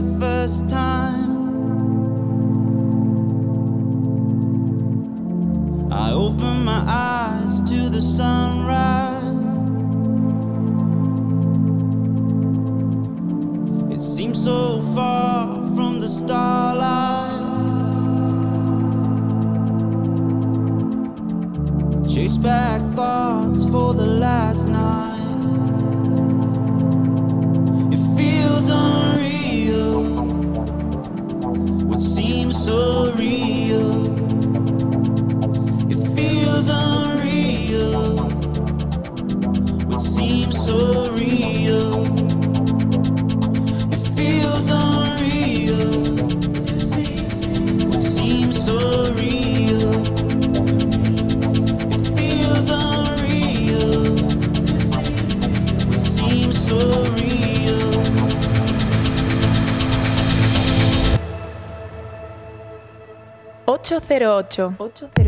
the first número 8. 8.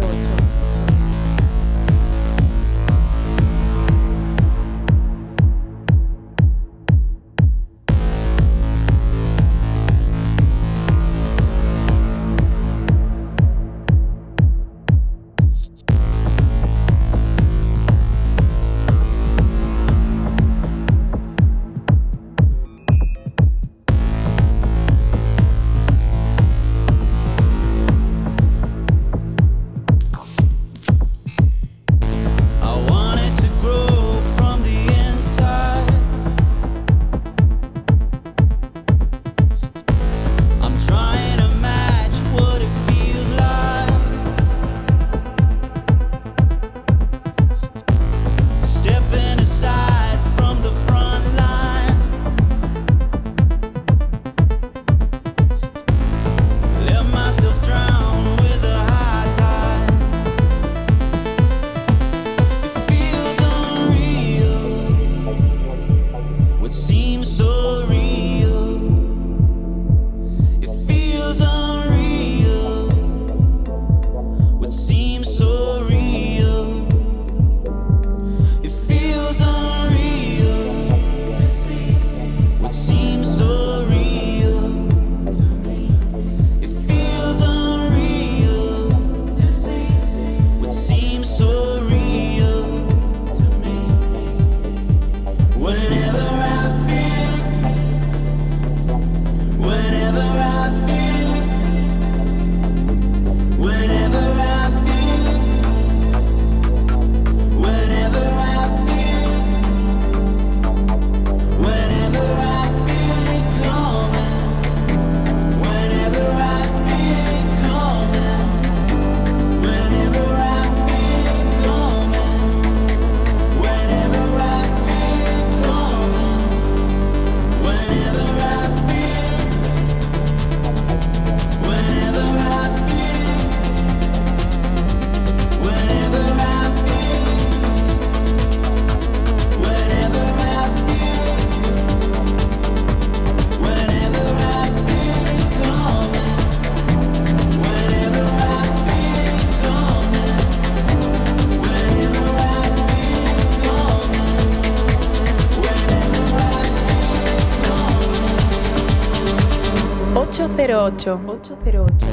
808.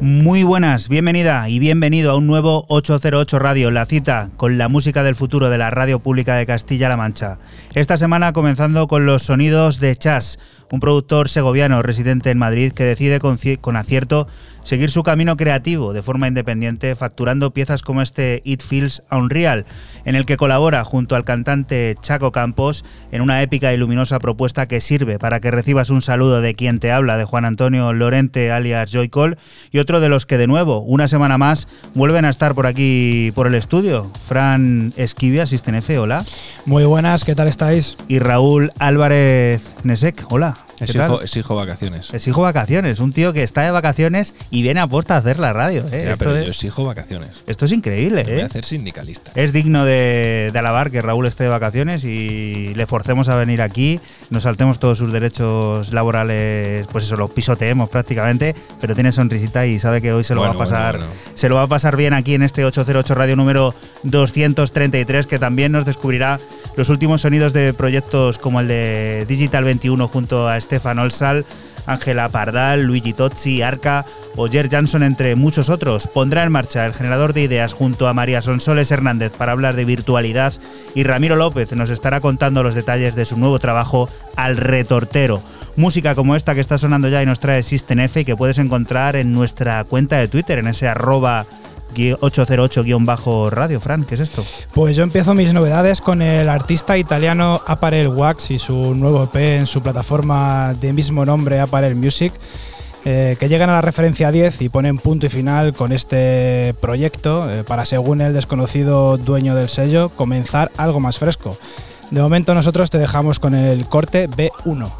Muy buenas, bienvenida y bienvenido a un nuevo 808 Radio, la cita con la música del futuro de la radio pública de Castilla-La Mancha. Esta semana comenzando con los sonidos de Chas, un productor segoviano residente en Madrid que decide con acierto seguir su camino creativo de forma independiente, facturando piezas como este It Feels Unreal, en el que colabora junto al cantante Chaco Campos en una épica y luminosa propuesta que sirve para que recibas un saludo de quien te habla, de Juan Antonio Lorente alias Joy Cole, y otro de los que de nuevo, una semana más, vuelven a estar por aquí por el estudio. Fran Esquivia, F, hola. Muy buenas, ¿qué tal estáis? Y Raúl Álvarez Nesek, hola. Es hijo, es hijo, vacaciones. Es hijo vacaciones, un tío que está de vacaciones y viene a posta a hacer la radio. ¿eh? esto pero es, yo es hijo vacaciones. Esto es increíble. ¿eh? Voy a hacer sindicalista. Es digno de, de, alabar que Raúl esté de vacaciones y le forcemos a venir aquí, nos saltemos todos sus derechos laborales, pues eso, lo pisoteemos prácticamente, pero tiene sonrisita y sabe que hoy se lo va a pasar, bueno, bueno. se lo va a pasar bien aquí en este 808 Radio número 233, que también nos descubrirá los últimos sonidos de proyectos como el de Digital 21 junto a Stefan Olsal, Ángela Pardal, Luigi Tozzi, Arca o Jer Jansson, entre muchos otros. Pondrá en marcha el generador de ideas junto a María Sonsoles Hernández para hablar de virtualidad y Ramiro López nos estará contando los detalles de su nuevo trabajo Al Retortero. Música como esta que está sonando ya y nos trae System F y que puedes encontrar en nuestra cuenta de Twitter, en ese arroba 808-radio. Fran, ¿qué es esto? Pues yo empiezo mis novedades con el artista italiano Apparel Wax y su nuevo EP en su plataforma de mismo nombre, Apparel Music. Eh, que llegan a la referencia 10 y ponen punto y final con este proyecto eh, para, según el desconocido dueño del sello, comenzar algo más fresco. De momento nosotros te dejamos con el corte B1.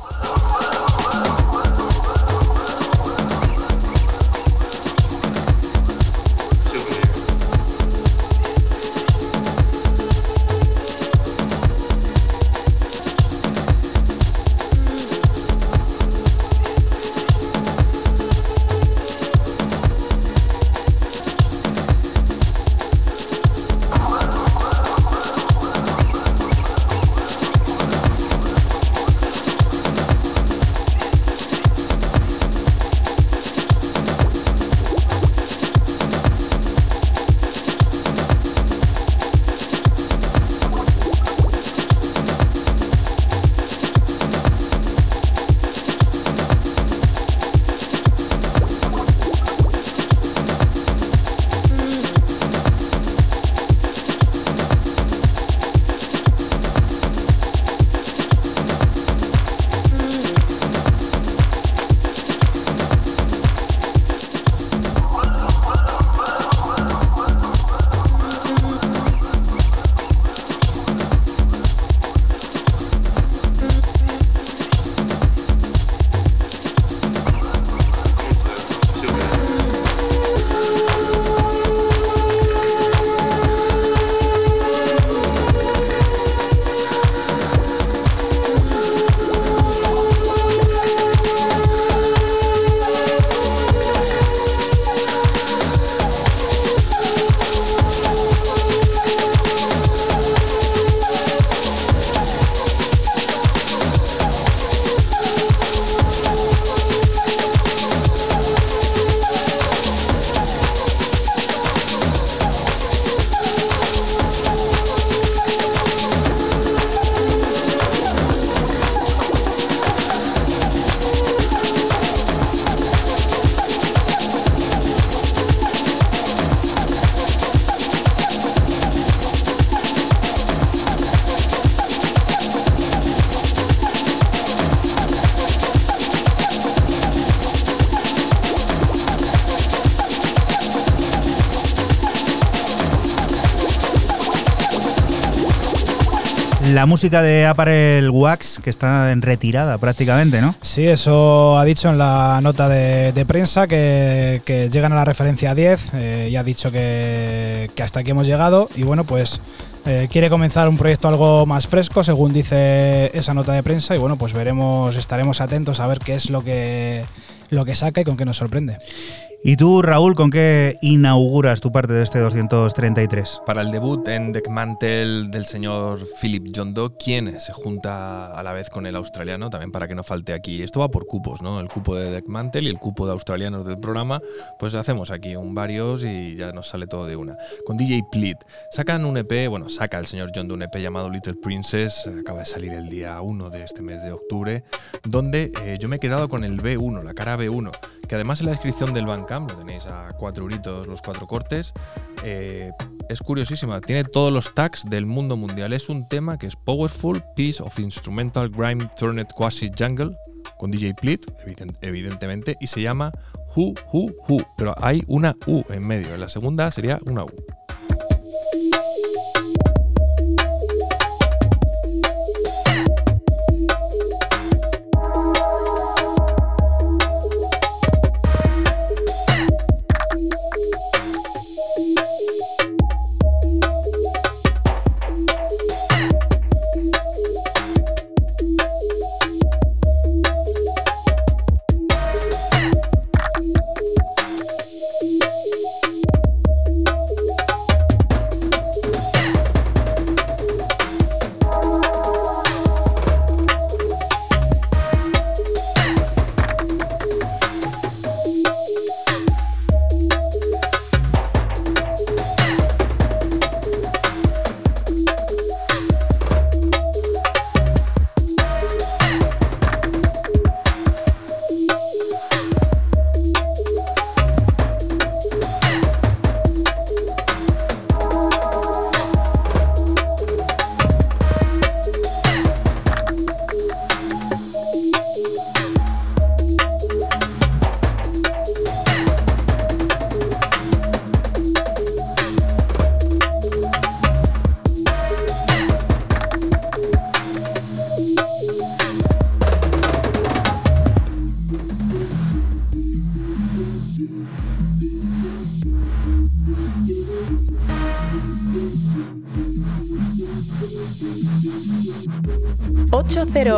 La música de Apparel Wax, que está en retirada prácticamente, ¿no? Sí, eso ha dicho en la nota de, prensa que, llegan a la referencia 10 eh, y ha dicho que, que, hasta aquí hemos llegado y bueno, pues eh, quiere comenzar un proyecto algo más fresco, según dice esa nota de prensa y bueno, pues veremos, estaremos atentos a ver qué es lo que, lo que saca y con qué nos sorprende. ¿Y tú, Raúl, con qué inauguras tu parte de este 233? Para el debut en Deckmantel del señor Philip John Doe, quien se junta a la vez con el australiano, también para que no falte aquí. Esto va por cupos, ¿no? El cupo de Deckmantel y el cupo de australianos del programa, pues hacemos aquí un varios y ya nos sale todo de una. Con DJ Pleat, sacan un EP, bueno, saca el señor John Doe un EP llamado Little Princess, acaba de salir el día 1 de este mes de octubre, donde eh, yo me he quedado con el B1, la cara B1, que además en la descripción del banca Lo tenéis a 4 euritos los cuatro cortes. Eh, es curiosísima, tiene todos los tags del mundo mundial. Es un tema que es Powerful Piece of Instrumental Grime Turned Quasi Jungle con DJ eviden- evidentemente, y se llama Who Who Who, pero hay una U en medio. En la segunda sería una U.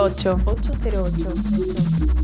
808. 808.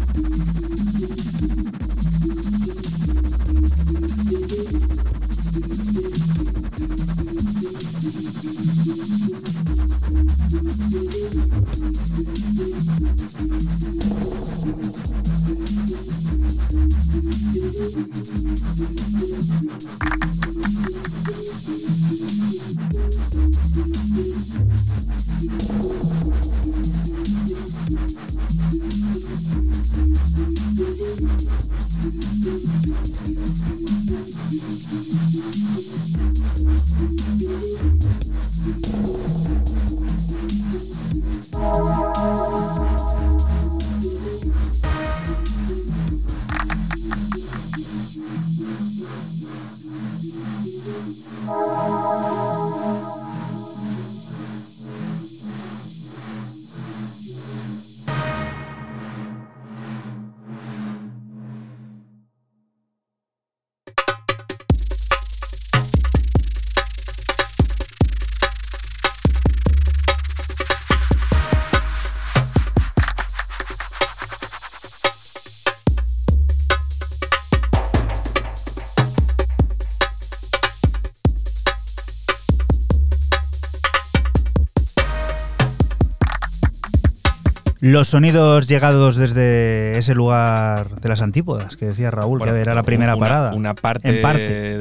Los sonidos llegados desde ese lugar de las antípodas, que decía Raúl, Bueno, que era la primera una- parada. Una parte, En parte.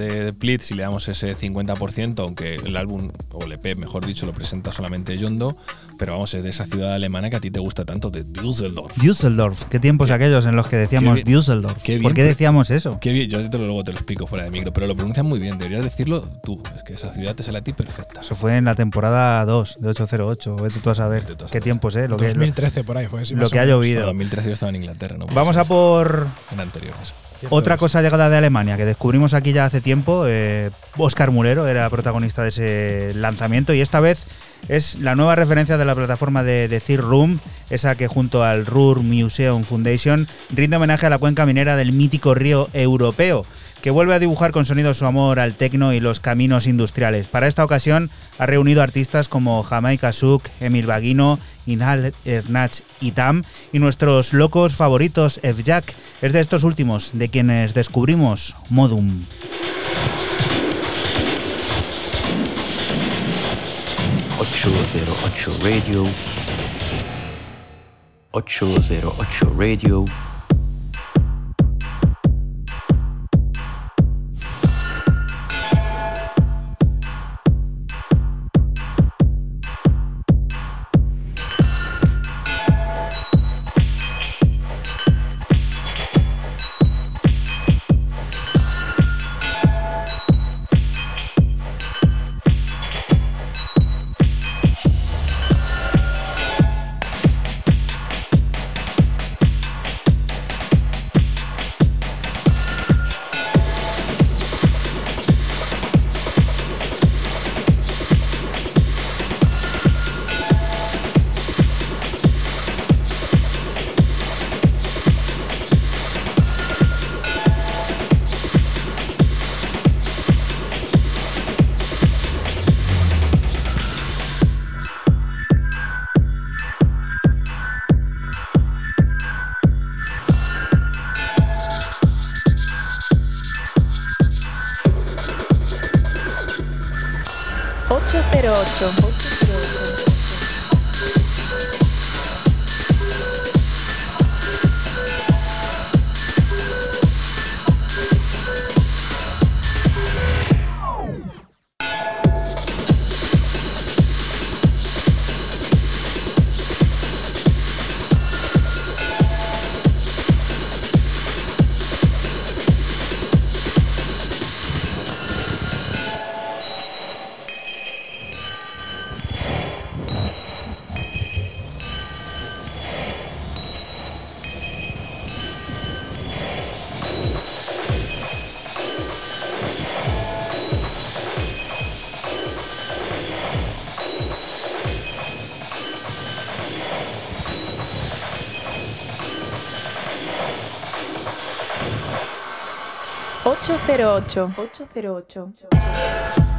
De, de Plit, si le damos ese 50%, aunque el álbum, o el EP, mejor dicho, lo presenta solamente Yondo, pero vamos, es de esa ciudad alemana que a ti te gusta tanto, de Düsseldorf. Düsseldorf, qué tiempos aquellos en los que decíamos Qué bien- Düsseldorf. qué bien ¿Por qué decíamos eso? Qué bien, yo te lo, luego te lo explico fuera de micro, pero lo pronuncias muy bien, deberías decirlo tú, es que esa ciudad te sale a ti perfecta. Eso fue en la temporada 2 de 808. Vete tú a saber Vete tú a qué saber. tiempos, ¿eh? Lo que, lo, 2013 por ahí fue. lo que ha llovido. 2013 yo estaba en Inglaterra, ¿no? Vamos a por En anteriores. Cierto Otra es. cosa llegada de Alemania que descubrimos aquí ya hace tiempo, eh, Oscar Mulero era protagonista de ese lanzamiento y esta vez es la nueva referencia de la plataforma de, de Third Room, esa que junto al Ruhr Museum Foundation rinde homenaje a la cuenca minera del mítico río europeo, que vuelve a dibujar con sonido su amor al tecno y los caminos industriales. Para esta ocasión ha reunido artistas como Jamaica Suk, Emil Baguino, Inhal Ernach y Tam y nuestros locos favoritos F-Jack es de estos últimos de quienes descubrimos Modum. Radio. 808 Radio. 8. 808. 808.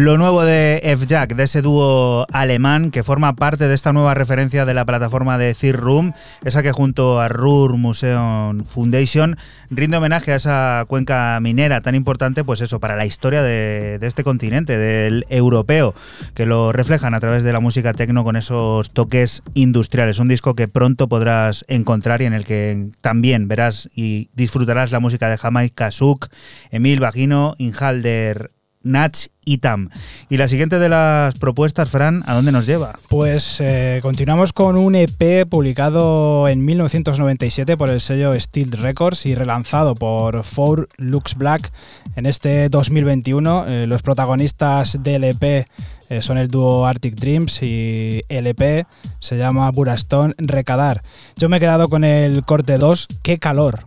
Lo nuevo de F-Jack, de ese dúo alemán que forma parte de esta nueva referencia de la plataforma de Third Room, esa que junto a Ruhr Museum Foundation rinde homenaje a esa cuenca minera tan importante, pues eso, para la historia de, este continente, del europeo, que lo reflejan a través de la música techno con esos toques industriales. Un disco que pronto podrás encontrar y en el que también verás y disfrutarás la música de Jamaica Suk, Emil Bagino, Inhalder Natch y Tam. Y la siguiente de las propuestas, Fran, ¿a dónde nos lleva? Pues eh, continuamos con un EP publicado en 1997 por el sello Steel Records y relanzado por Four Lux Black en este 2021. Eh, los protagonistas del EP eh, son el dúo Arctic Dreams y el EP se llama Burastone Recadar. Yo me he quedado con el corte 2, qué calor.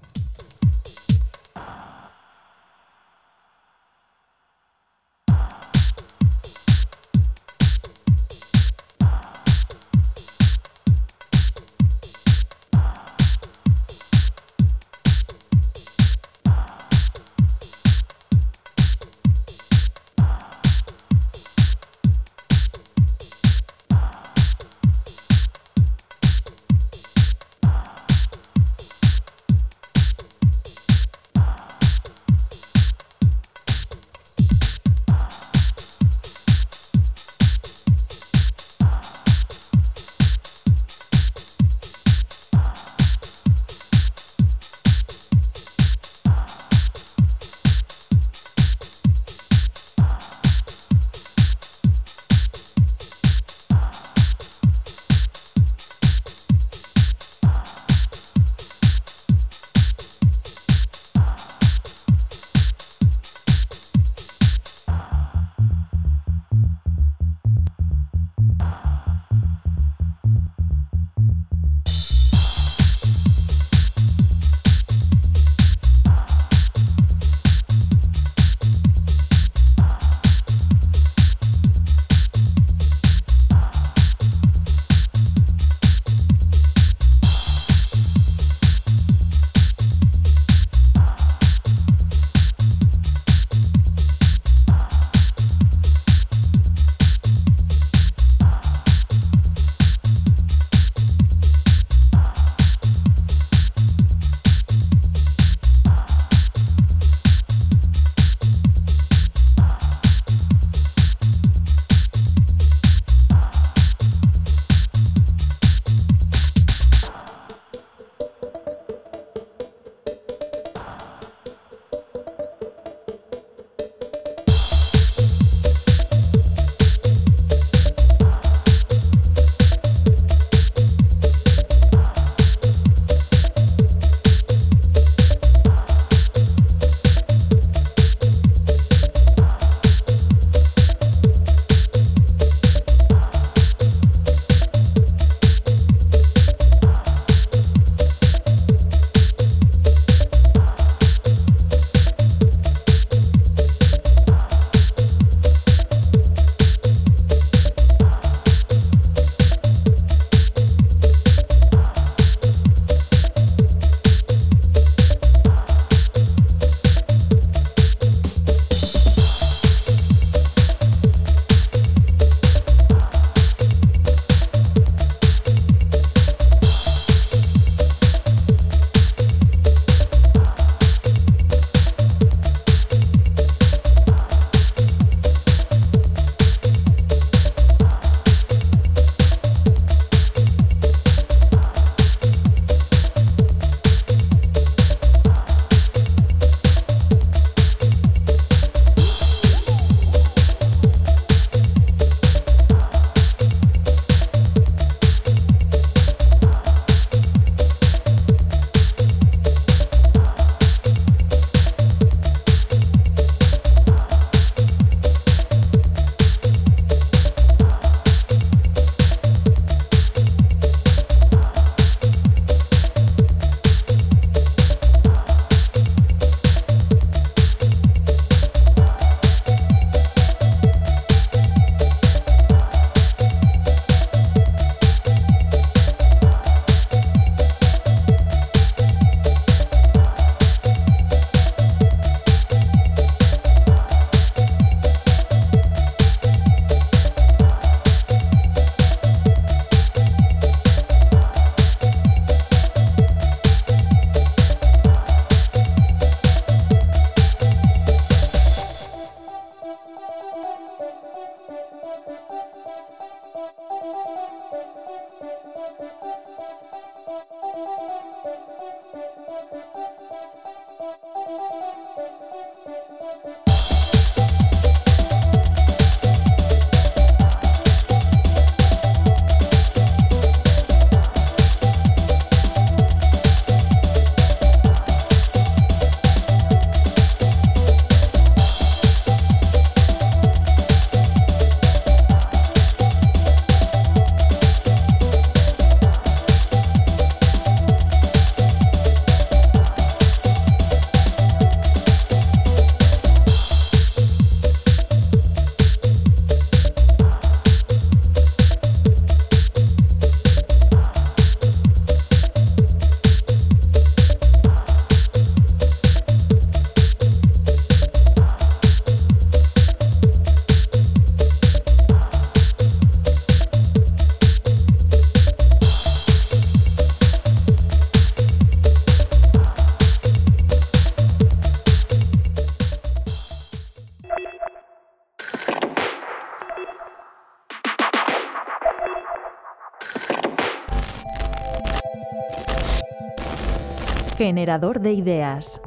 Generador de ideas.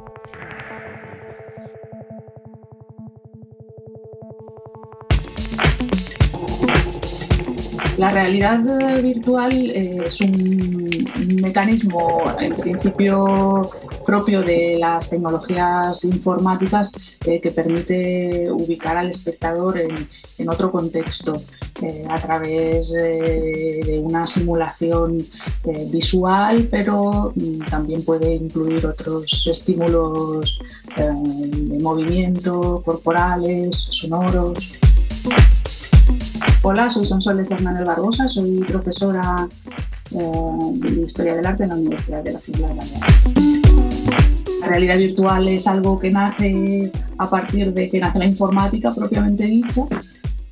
La realidad virtual eh, es un mecanismo, en principio, propio de las tecnologías informáticas eh, que permite ubicar al espectador en, otro contexto a través de una simulación visual, pero mm, también puede incluir otros estímulos de movimiento, corporales, sonoros. Hola, soy Sonsoles Hernández Barbosa, soy profesora eh, de Historia del Arte en la Universidad de las Islas Baleares. La realidad virtual es algo que nace a partir de que nace la informática propiamente dicha,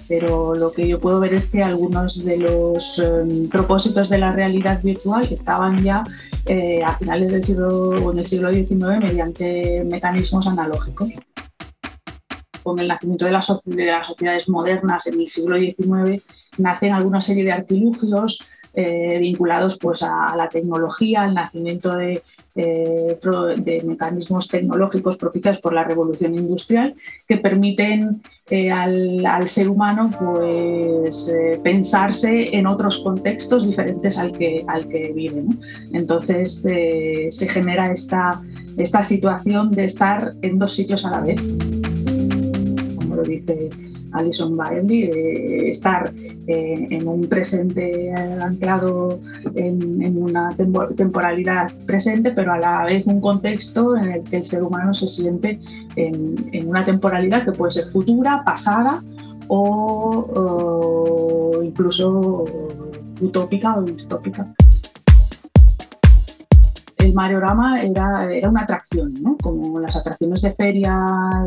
pero lo que yo puedo ver es que algunos de los em, propósitos de la realidad virtual estaban ya eh, a finales del siglo en el siglo XIX mediante mecanismos analógicos. Con el nacimiento de, las sociedades modernas en el siglo XIX, nacen alguna serie de artilugios eh, vinculados pues, a, la tecnología, al nacimiento de, eh, de, mecanismos tecnológicos propiciados por la revolución industrial que permiten eh, al, ser humano pues, pensarse en otros contextos diferentes al que, al que vive. Entonces se genera esta, esta situación de estar en dos sitios a la vez lo dice Alison Bailey, de estar eh, en un presente anclado en, una temporalidad presente, pero a la vez un contexto en el que el ser humano se siente en, una temporalidad que puede ser futura, pasada o, incluso utópica o distópica el Mareorama era, era una atracción, ¿no? como las atracciones de feria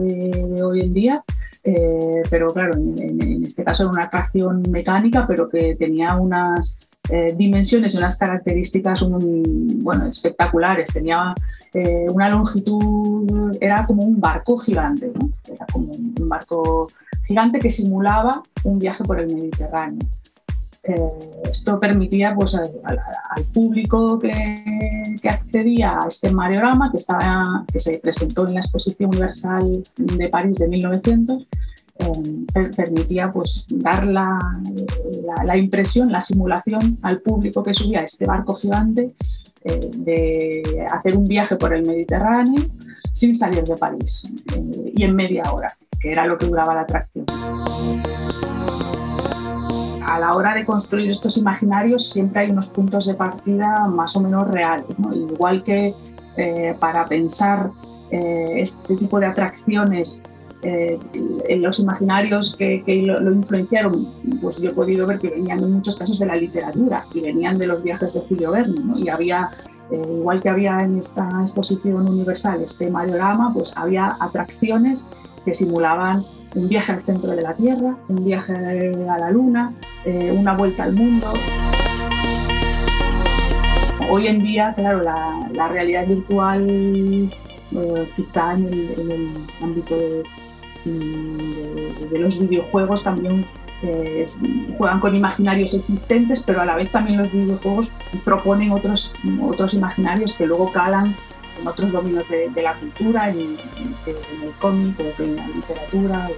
de hoy en día, eh, pero claro, en, este caso era una atracción mecánica, pero que tenía unas eh, dimensiones y unas características bueno, espectaculares. Tenía eh, una longitud, era como un barco gigante, era como un barco gigante que simulaba un viaje por el Mediterráneo. Esto permitía pues, al, público que, que, accedía a este mareorama, que, estaba, que se presentó en la Exposición Universal de París de 1900, eh, permitía pues, dar la, la, impresión, la simulación al público que subía a este barco gigante eh, de hacer un viaje por el Mediterráneo sin salir de París eh, y en media hora, que era lo que duraba la atracción. A la hora de construir estos imaginarios siempre hay unos puntos de partida más o menos reales, igual que para pensar este tipo de atracciones eh, los imaginarios que, lo, influenciaron, pues yo he podido ver que venían en muchos casos de la literatura y venían de los viajes de Julio Verne, Y había, eh, igual que había en esta exposición universal este Majorama, pues había atracciones que simulaban un viaje al centro de la Tierra, un viaje a la Luna, eh, una vuelta al mundo. Hoy en día, claro, la, realidad virtual quizá en el ámbito de, de, los videojuegos también eh, juegan con imaginarios existentes, pero a la vez también los videojuegos proponen otros, otros imaginarios que luego calan en otros dominios de, la cultura, en, el cómic en la literatura.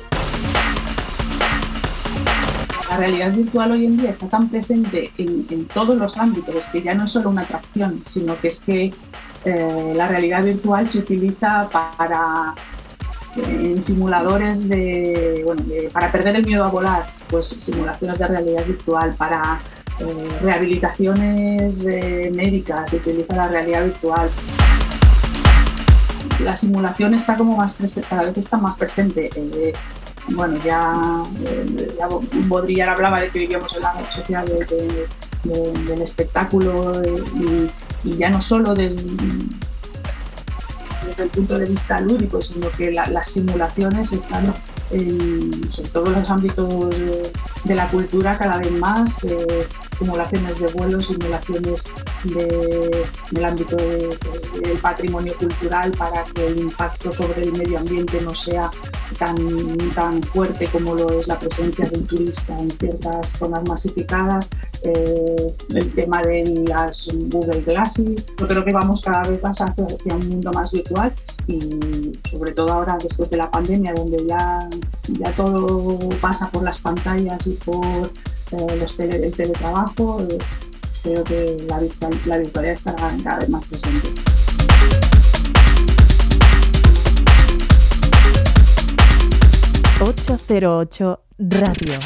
La realidad virtual hoy en día está tan presente en, todos los ámbitos que ya no es solo una atracción, sino que es que eh, la realidad virtual se utiliza para en simuladores de, bueno, para perder el miedo a volar, pues simulaciones de realidad virtual, para eh, rehabilitaciones eh, médicas, se utiliza la realidad virtual. La simulación está como más cada vez está más presente. Eh, bueno, ya, ya Baudrillard hablaba de que vivíamos en la sociedad del espectáculo y, y, ya no solo desde el punto de vista lúdico, sino que las simulaciones están en, sobre todo en los ámbitos de, la cultura cada vez más, eh, simulaciones de vuelo, simulaciones de, del ámbito del patrimonio cultural para que el impacto sobre el medio ambiente no sea tan, tan fuerte como lo es la presencia de un turista en ciertas zonas masificadas, eh, el tema de las Google Glasses. Yo creo que vamos cada vez más hacia, hacia un mundo más virtual y sobre todo ahora después de la pandemia donde ya, ya todo pasa por las pantallas y por los tele- el teletrabajo, eh, creo que la, virtual- la virtualidad estará cada vez más presente. ...808 Radio.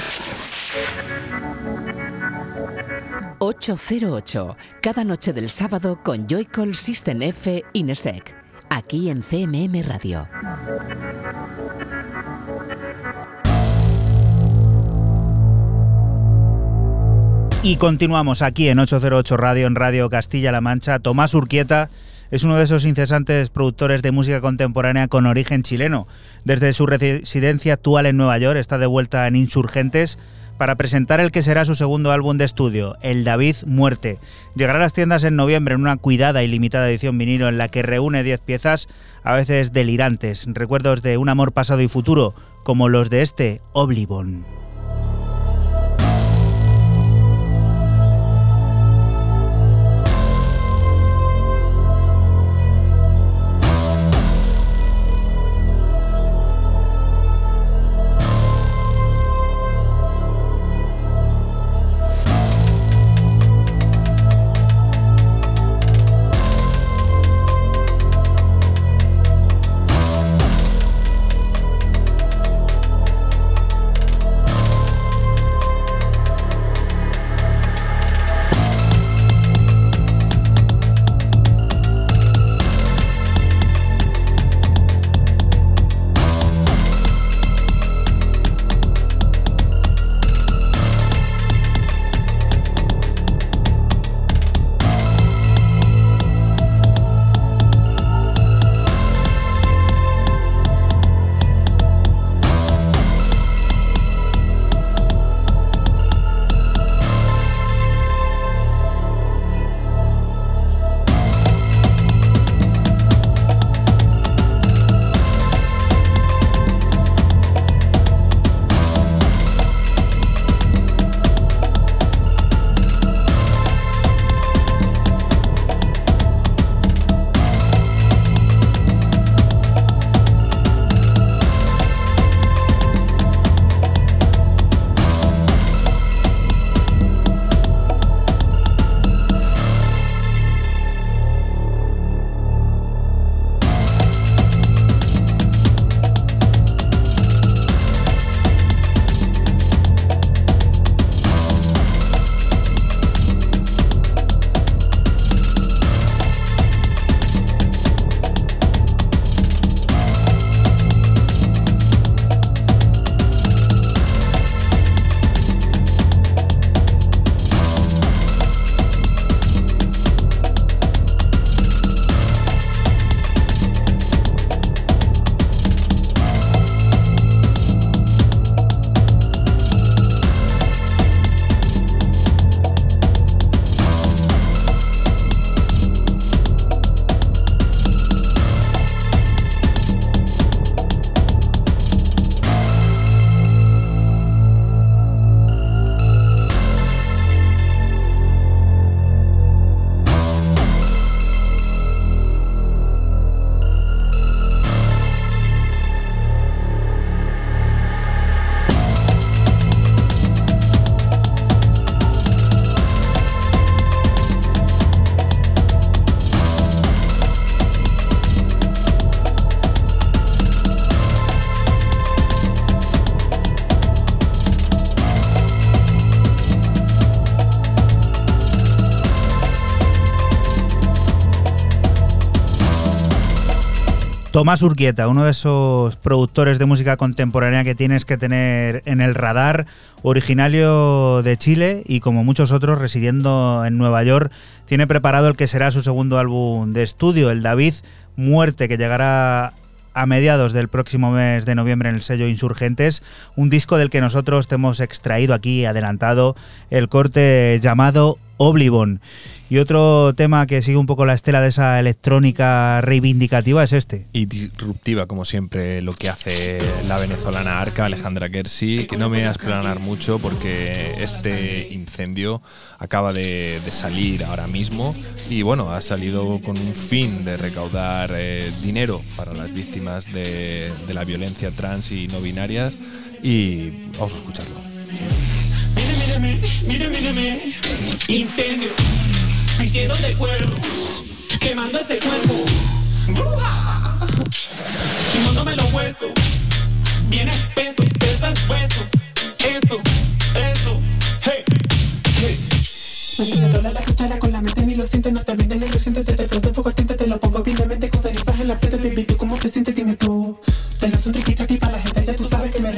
808, cada noche del sábado con Joycall System F Inesec, aquí en CMM Radio. Y continuamos aquí en 808 Radio, en Radio Castilla-La Mancha. Tomás Urquieta es uno de esos incesantes productores de música contemporánea con origen chileno. Desde su residencia actual en Nueva York está de vuelta en Insurgentes para presentar el que será su segundo álbum de estudio, El David Muerte. Llegará a las tiendas en noviembre en una cuidada y limitada edición vinilo en la que reúne 10 piezas, a veces delirantes, recuerdos de un amor pasado y futuro, como los de este Oblivon. Tomás Urquieta, uno de esos productores de música contemporánea que tienes que tener en el radar, originario de Chile y como muchos otros residiendo en Nueva York, tiene preparado el que será su segundo álbum de estudio, el David Muerte, que llegará a mediados del próximo mes de noviembre en el sello Insurgentes, un disco del que nosotros te hemos extraído aquí adelantado el corte llamado Oblivon. Y otro tema que sigue un poco la estela de esa electrónica reivindicativa es este. Y disruptiva, como siempre, lo que hace la venezolana Arca, Alejandra Gersi, que no me voy a explanar mucho porque este incendio acaba de, de salir ahora mismo y bueno, ha salido con un fin de recaudar eh, dinero para las víctimas de, de la violencia trans y no binarias y vamos a escucharlo. Mírame, mírame, mírame, incendio, vistiendo de cuero, quemando este cuerpo. ¡Bruja! Chingándome los huesos, bien espeso, pesa el hueso. Eso, eso, hey, hey. Me dobla la cuchara con la mente ni lo sientes, no te vendes ni lo sientes, te frote fuego tinte, te lo pongo bien de mente, con cenizas en la frente, baby, ¿tú cómo te sientes? Dime tú. Te un triquita aquí para la gente, ya tú sabes que me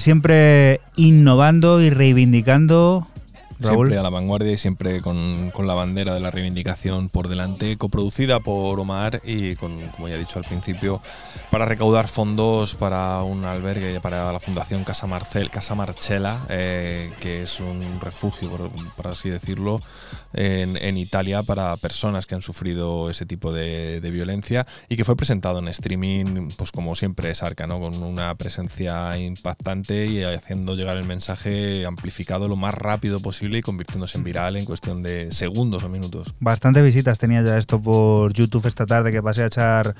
siempre innovando y reivindicando. Raúl. Siempre a la vanguardia y siempre con, con la bandera de la reivindicación por delante, coproducida por Omar y con, como ya he dicho al principio, para recaudar fondos para un albergue, para la Fundación Casa, Marcel, Casa eh, que es un refugio, por, por así decirlo, en, en, Italia para personas que han sufrido ese tipo de, de, violencia y que fue presentado en streaming, pues como siempre es Arca, ¿no? con una presencia impactante y haciendo llegar el mensaje amplificado lo más rápido posible y convirtiéndose en viral en cuestión de segundos o minutos. Bastantes visitas tenía ya esto por YouTube esta tarde que pasé a echar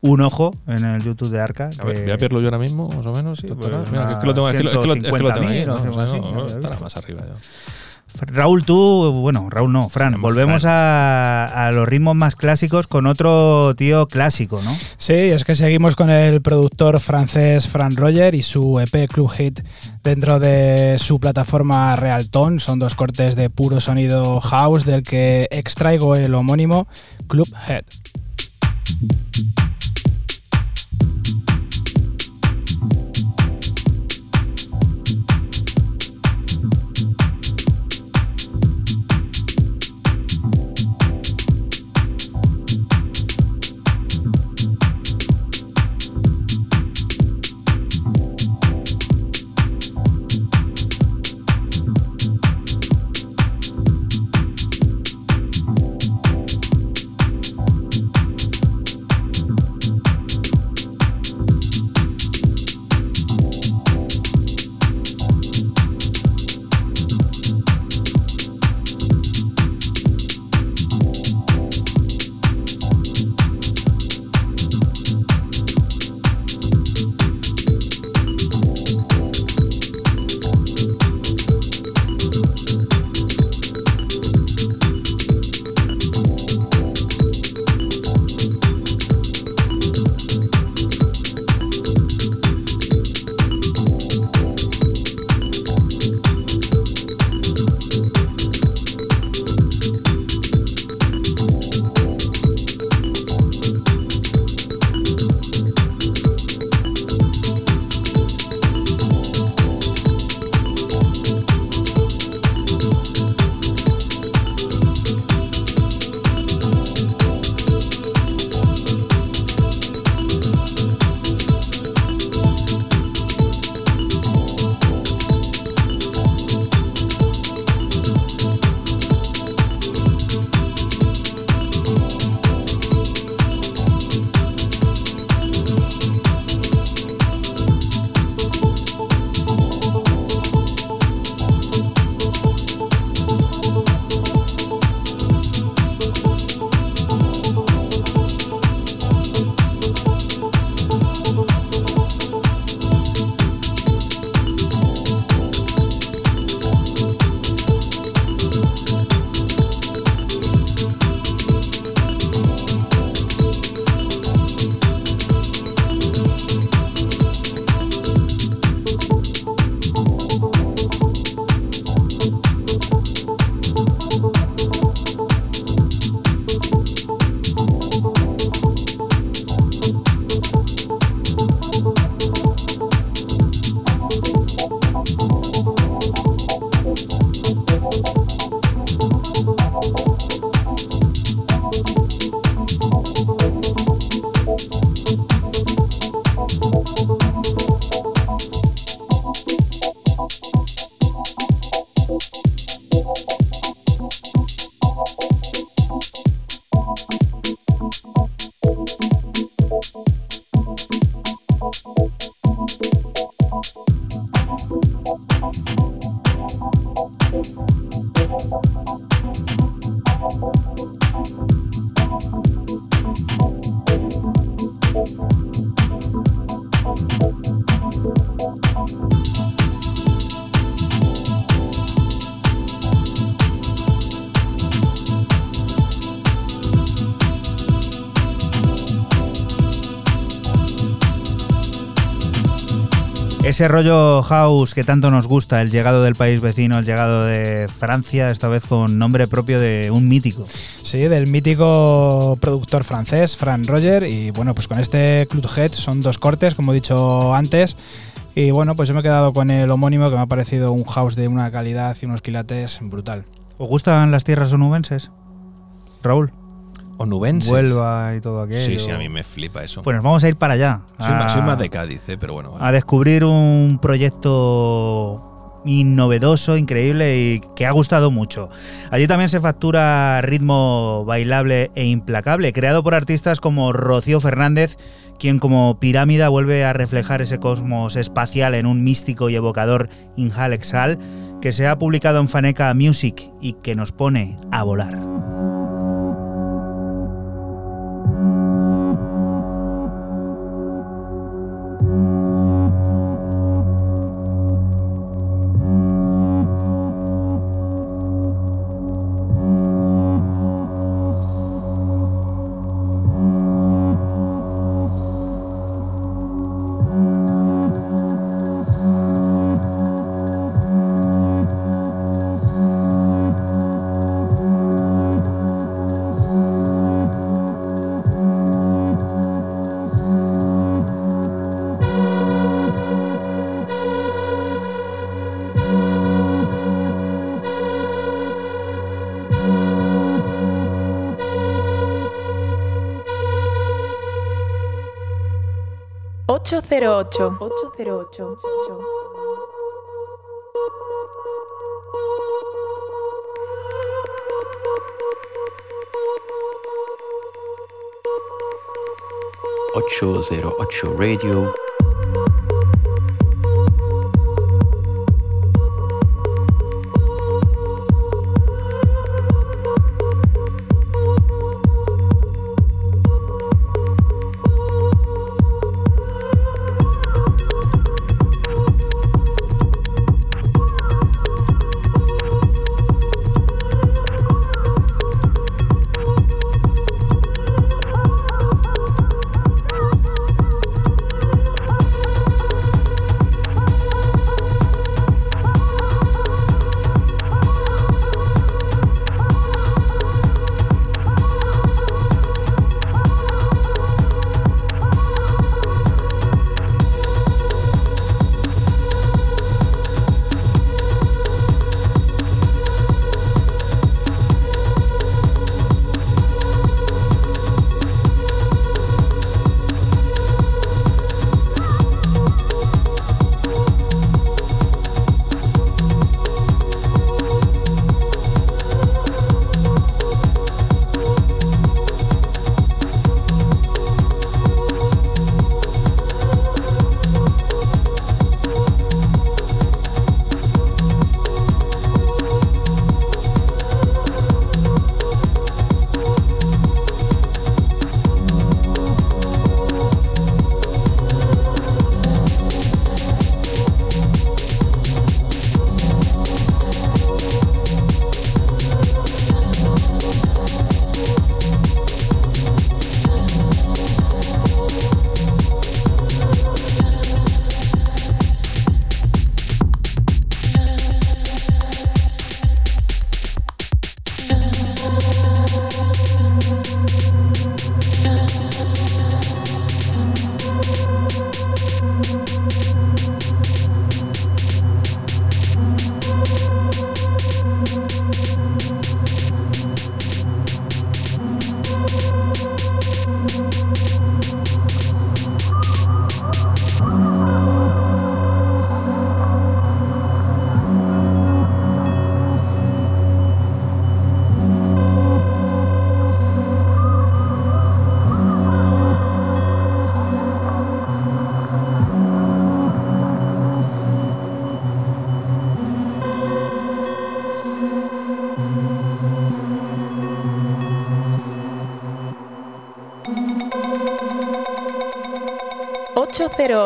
un ojo en el YouTube de Arca. A ver, voy a verlo yo ahora mismo, más o menos. Sí, pues Mira, es que lo tengo, es que lo, es que tengo ahí, ¿no? O sea, no, estará más arriba yo. Raúl, tú, bueno, Raúl no, Fran, volvemos Fran. A, a, los ritmos más clásicos con otro tío clásico, ¿no? Sí, es que seguimos con el productor francés Fran Roger y su EP Club Hit dentro de su plataforma Realton. Son dos cortes de puro sonido house del que extraigo el homónimo Club Head. Ese rollo house que tanto nos gusta, el llegado del país vecino, el llegado de Francia, esta vez con nombre propio de un mítico. Sí, del mítico productor francés, Fran Roger. Y bueno, pues con este Clubhead son dos cortes, como he dicho antes. Y bueno, pues yo me he quedado con el homónimo que me ha parecido un house de una calidad y unos quilates brutal. ¿Os gustan las tierras onubenses? Raúl. Onubenses. Huelva y todo aquello. Sí, sí, a mí me flipa eso. Pues nos vamos a ir para allá. soy, más, a- soy más de Cádiz, eh, pero bueno. vale. a descubrir un proyecto innovedoso, increíble y que ha gustado mucho. Allí también se factura ritmo bailable e implacable, creado por artistas como Rocío Fernández, quien como pirámide vuelve a reflejar ese cosmos espacial en un místico y evocador Inhal Exhal que se ha publicado en Faneca Music y que nos pone a volar. Ocho cero ocho ocho cero ocho ocho zero ocho Radio.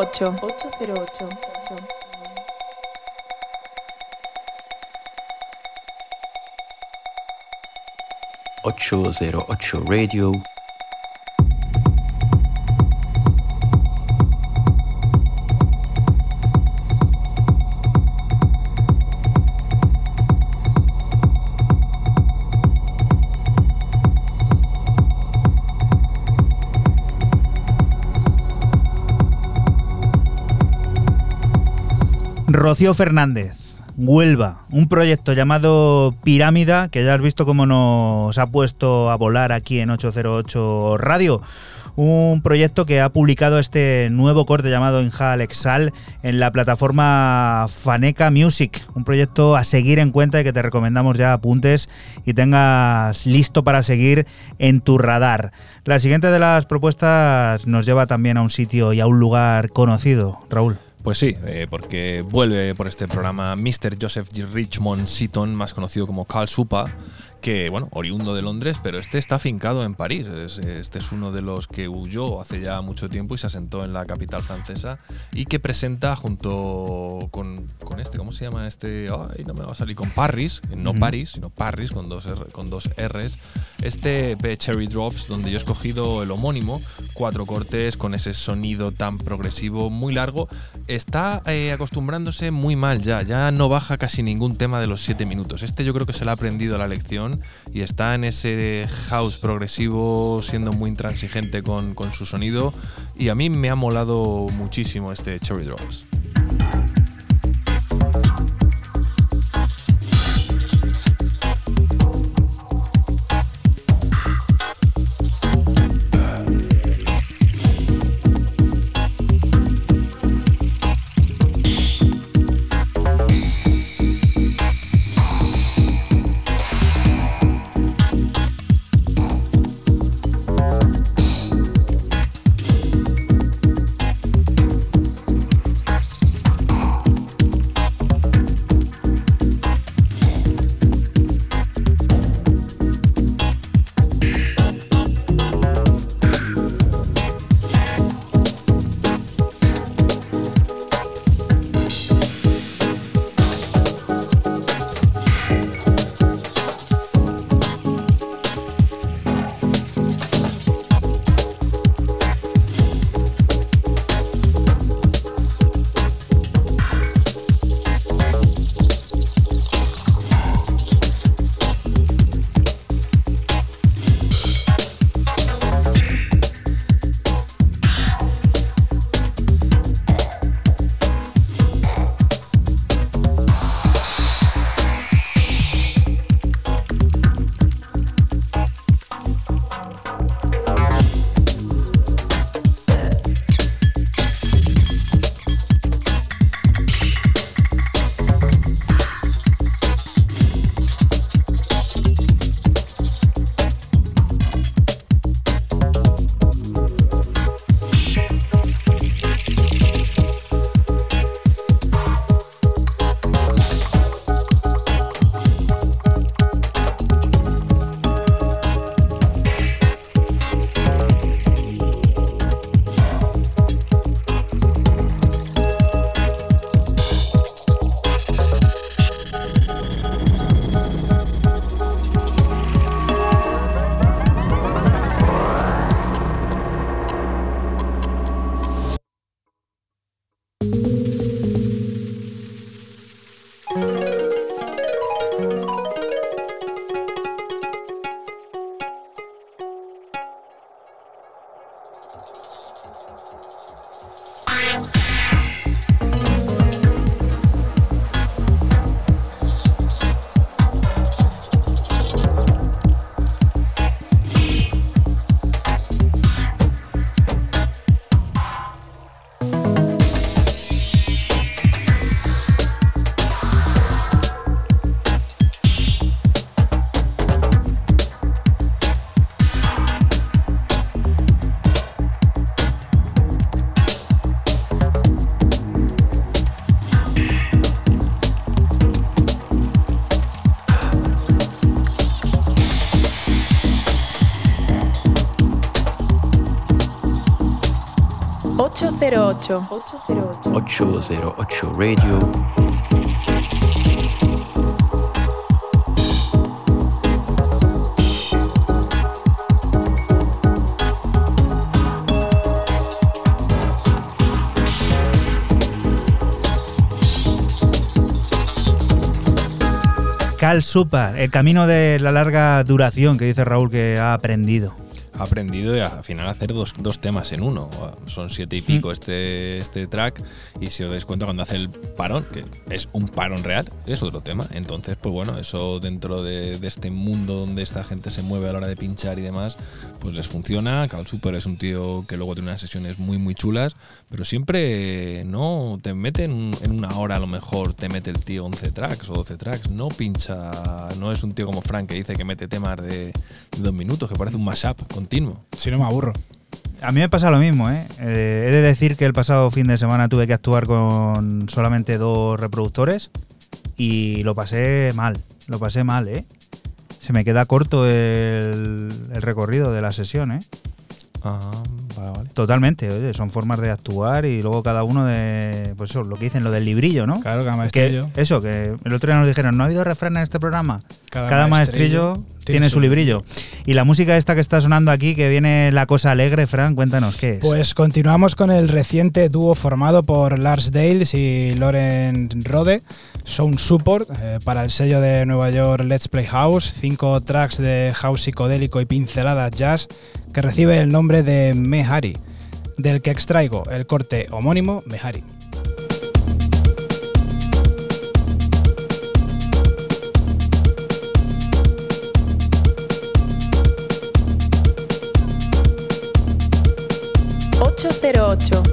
Ocho cero ocho ocho cero ocho ocho zero ocho Radio. Rocío Fernández, Huelva, un proyecto llamado Pirámida, que ya has visto cómo nos ha puesto a volar aquí en 808 Radio. Un proyecto que ha publicado este nuevo corte llamado Inha Alexal en la plataforma Faneca Music. Un proyecto a seguir en cuenta y que te recomendamos ya apuntes y tengas listo para seguir en tu radar. La siguiente de las propuestas nos lleva también a un sitio y a un lugar conocido, Raúl. Pues sí, eh, porque vuelve por este programa Mr. Joseph. Richmond Seaton, más conocido como Carl Supa, que, bueno, oriundo de Londres, pero este está afincado en París. Es- Este es uno de los que huyó hace ya mucho tiempo y se asentó en la capital francesa y que presenta junto con, con este, ¿cómo se llama este? Ay, no me va a salir, con Parris, no Ujú. Paris, sino Parris con dos, R- con dos R's. Este EP Cherry Drops, donde yo he escogido el homónimo, cuatro cortes con ese sonido tan progresivo, muy largo, está eh, acostumbrándose muy mal ya, ya no baja casi ningún tema de los siete minutos. Este yo creo que se le ha aprendido la lección y está en ese house progresivo siendo muy intransigente con, con su sonido y a mí me ha molado muchísimo este Cherry Drops. ...808... 808 Radio. Cal Supa, el camino de la larga duración que dice Raúl que ha aprendido. ha aprendido a- al final hacer dos, dos temas en uno. Son siete y pico este, este track y si os dais cuenta cuando hace el parón, que es un parón real, es otro tema. Entonces, pues bueno, eso dentro de, de este mundo donde esta gente se mueve a la hora de pinchar y demás, pues les funciona. Cal Super es un tío que luego tiene unas sesiones muy muy chulas, pero siempre no te mete en, en una hora a lo mejor, te mete el tío 11 tracks o 12 tracks, no pincha, no es un tío como Frank que dice que mete temas de, de dos minutos, que parece un mashup continuo. Si no me aburro. A mí me pasa lo mismo, ¿eh? Eh, He de decir que el pasado fin de semana tuve que actuar con solamente dos reproductores y lo pasé mal, lo pasé mal, ¿eh? Se me queda corto el, el recorrido de la sesión, ¿eh? Ah, vale, vale. Totalmente, oye, son formas de actuar y luego cada uno de, pues eso, lo que dicen, lo del librillo, ¿no? Claro, cada Que, maestrillo. eso, que el otro día nos dijeron, ¿no ha habido refrán en este programa? Cada Cada, maestrillo maestrillo, tiene su librillo. Y la música esta que está sonando aquí, que viene la cosa alegre, Fran, cuéntanos, ¿qué es? Pues continuamos con el reciente dúo formado por Lars Dales y Loren Rode, Sound Support, eh, para el sello de Nueva York Let's Play House, cinco tracks de house psicodélico y pinceladas jazz que recibe el nombre de Mehari, del que extraigo el corte homónimo Mehari. ocho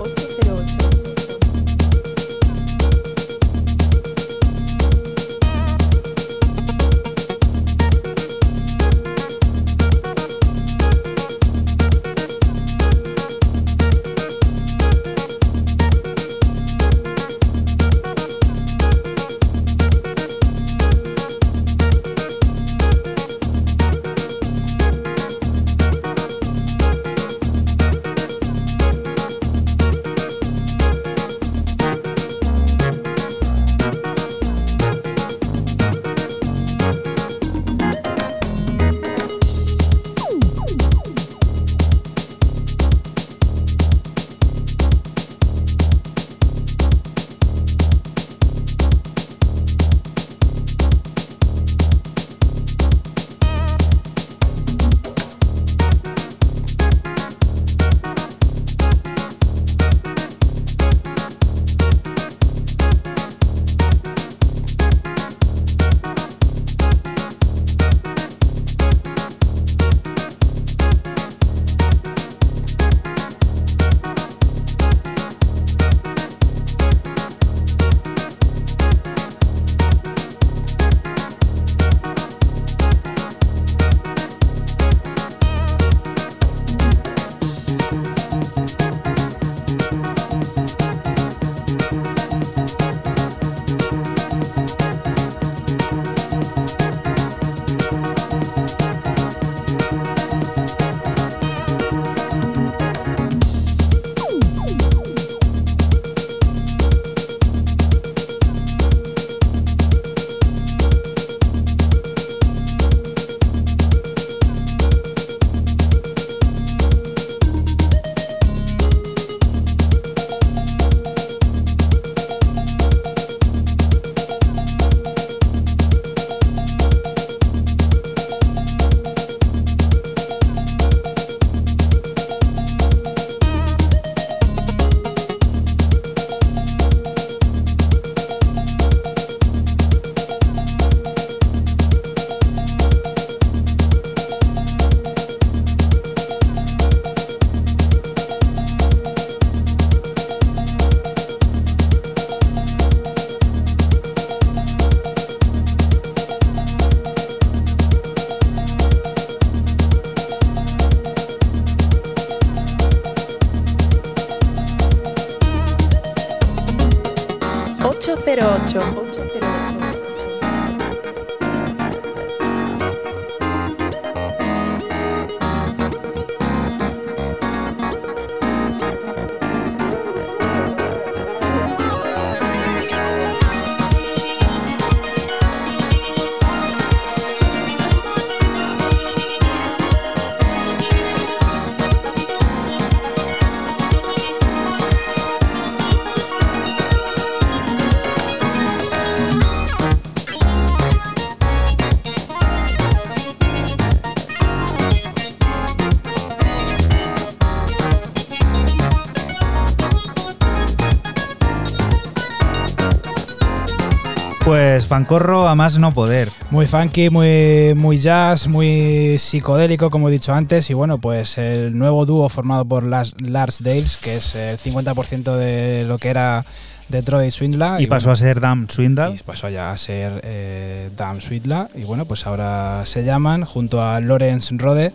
Pues fancorro a más no poder. Muy funky, muy, muy jazz, muy psicodélico, como he dicho antes. Y bueno, pues el nuevo dúo formado por Lars, Lars Dales, que es el 50% de lo que era Detroit Swindla. Y, pasó a ser Dam Swindle. Y pasó ya a ser eh, Dam Swindla. Y bueno, pues ahora se llaman, junto a Lawrence Rode,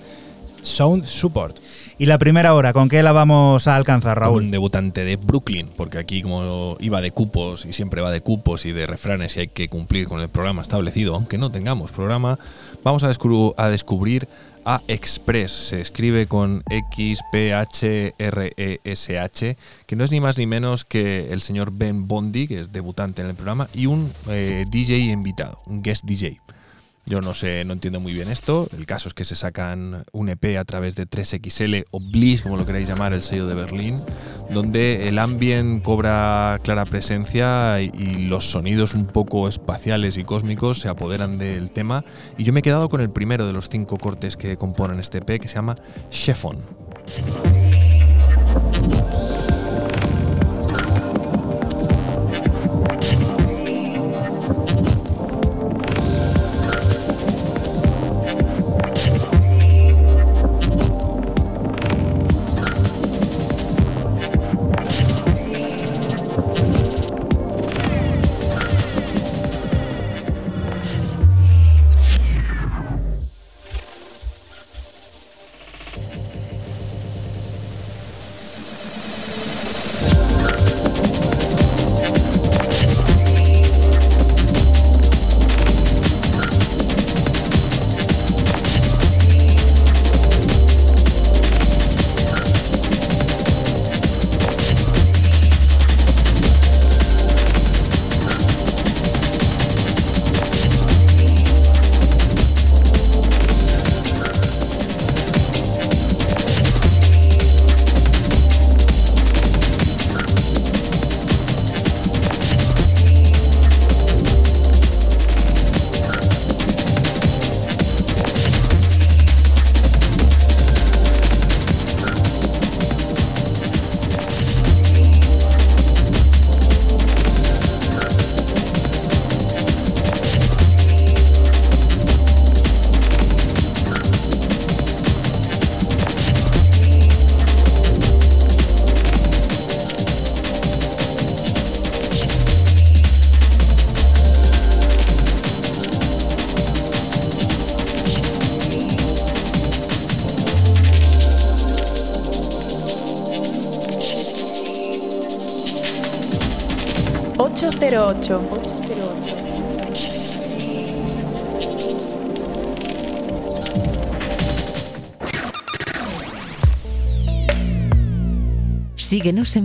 Sound Support. Y la primera hora, ¿con qué la vamos a alcanzar, Raúl? Un debutante de Brooklyn, porque aquí como iba de cupos y siempre va de cupos y de refranes y hay que cumplir con el programa establecido, aunque no tengamos programa, vamos a, descubrir a descubrir a Express. Se escribe con X, P, H, R, E, S, H, que no es ni más ni menos que el señor Ben Bondi, que es debutante en el programa, y un eh, DJ invitado, un guest DJ. Yo no sé, no entiendo muy bien esto. El caso es que se sacan un EP a través de 3XL o Bliss, como lo queráis llamar, el sello de Berlín, donde el ambient cobra clara presencia y, los sonidos un poco espaciales y cósmicos se apoderan del tema. Y yo me he quedado con el primero de los cinco cortes que componen este EP, que se llama Chiffon.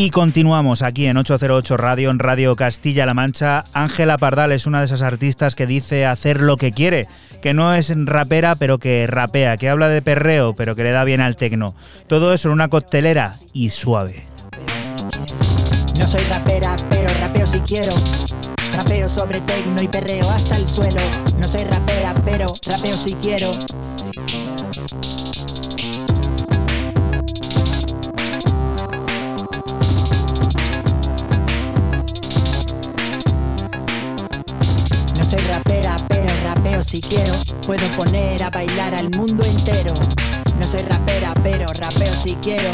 Y continuamos aquí en 808 Radio, en Radio Castilla-La Mancha. Ángela Pardal es una de esas artistas que dice hacer lo que quiere, que no es rapera, pero que rapea, que habla de perreo, pero que le da bien al tecno. Todo eso en una coctelera y suave. No soy rapera, pero rapeo si quiero. Rapeo sobre tecno y perreo hasta el suelo. No soy rapera, pero rapeo si quiero. Si quiero. Puedo poner a bailar al mundo entero. No soy rapera, pero rapeo si quiero.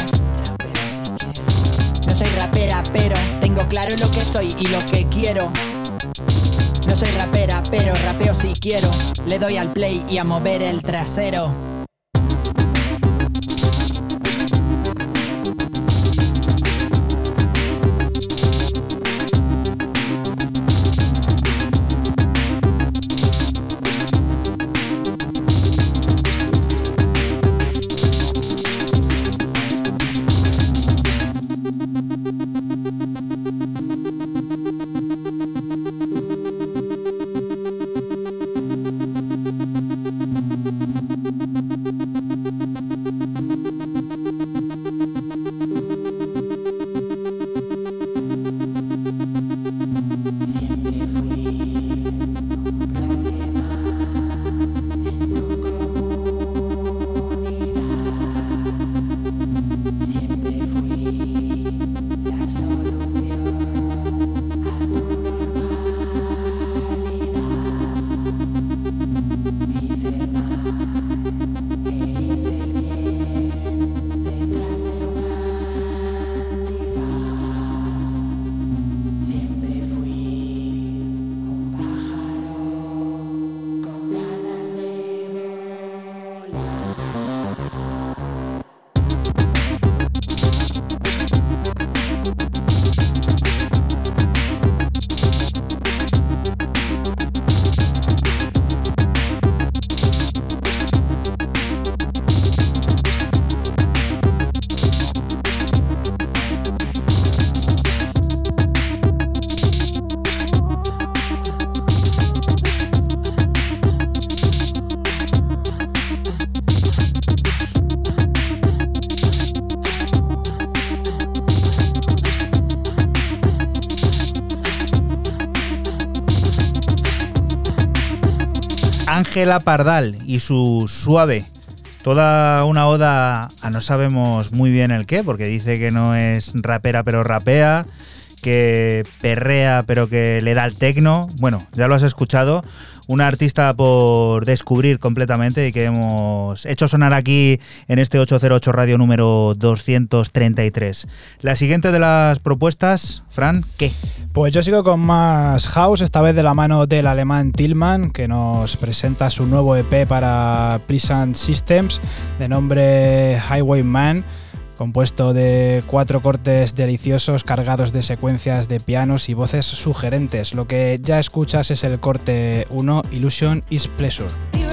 No soy rapera, pero tengo claro lo que soy y lo que quiero. No soy rapera, pero rapeo si quiero. Le doy al play y a mover el trasero. Ángela Pardal y su suave. Toda una oda a no sabemos muy bien el qué, porque dice que no es rapera pero rapea, que perrea pero que le da el tecno. Bueno, ya lo has escuchado. Una artista por descubrir completamente y que hemos hecho sonar aquí en este 808 radio número 233. La siguiente de las propuestas, Fran, ¿qué? Pues yo sigo con más house, esta vez de la mano del alemán Tillman, que nos presenta su nuevo EP para Pleasant Systems, de nombre Highwayman, compuesto de cuatro cortes deliciosos cargados de secuencias de pianos y voces sugerentes. Lo que ya escuchas es el corte 1, Illusion is Pleasure.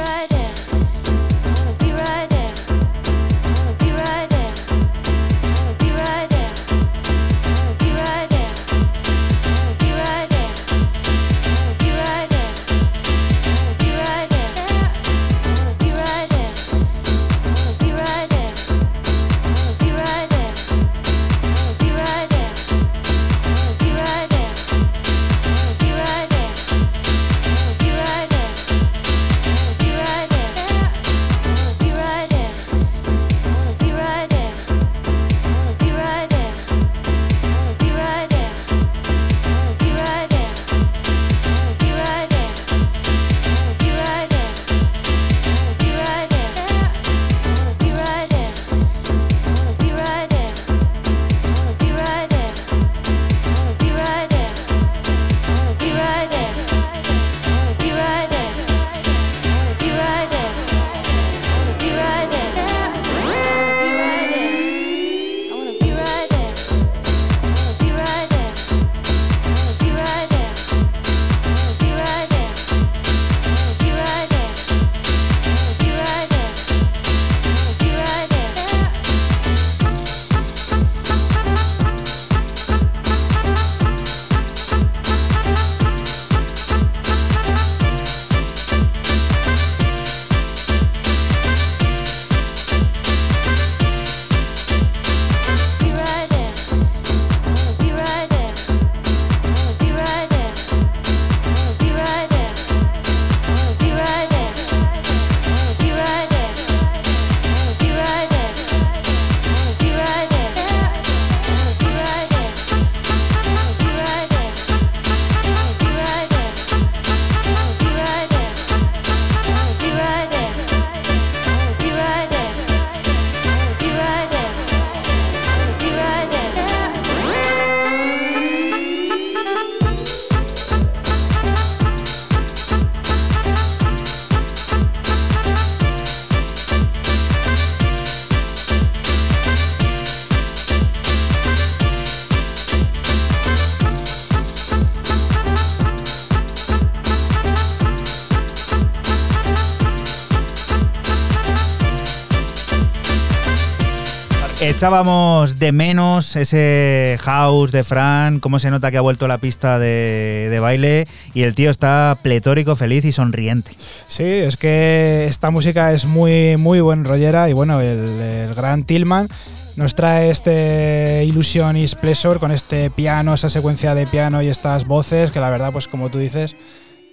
Echábamos de menos ese house de Fran, cómo se nota que ha vuelto a la pista de, de baile y el tío está pletórico, feliz y sonriente. Sí, es que esta música es muy, muy buen rollera y bueno, el, el gran Tillman nos trae este Illusion is Pleasure con este piano, esa secuencia de piano y estas voces que la verdad, pues como tú dices,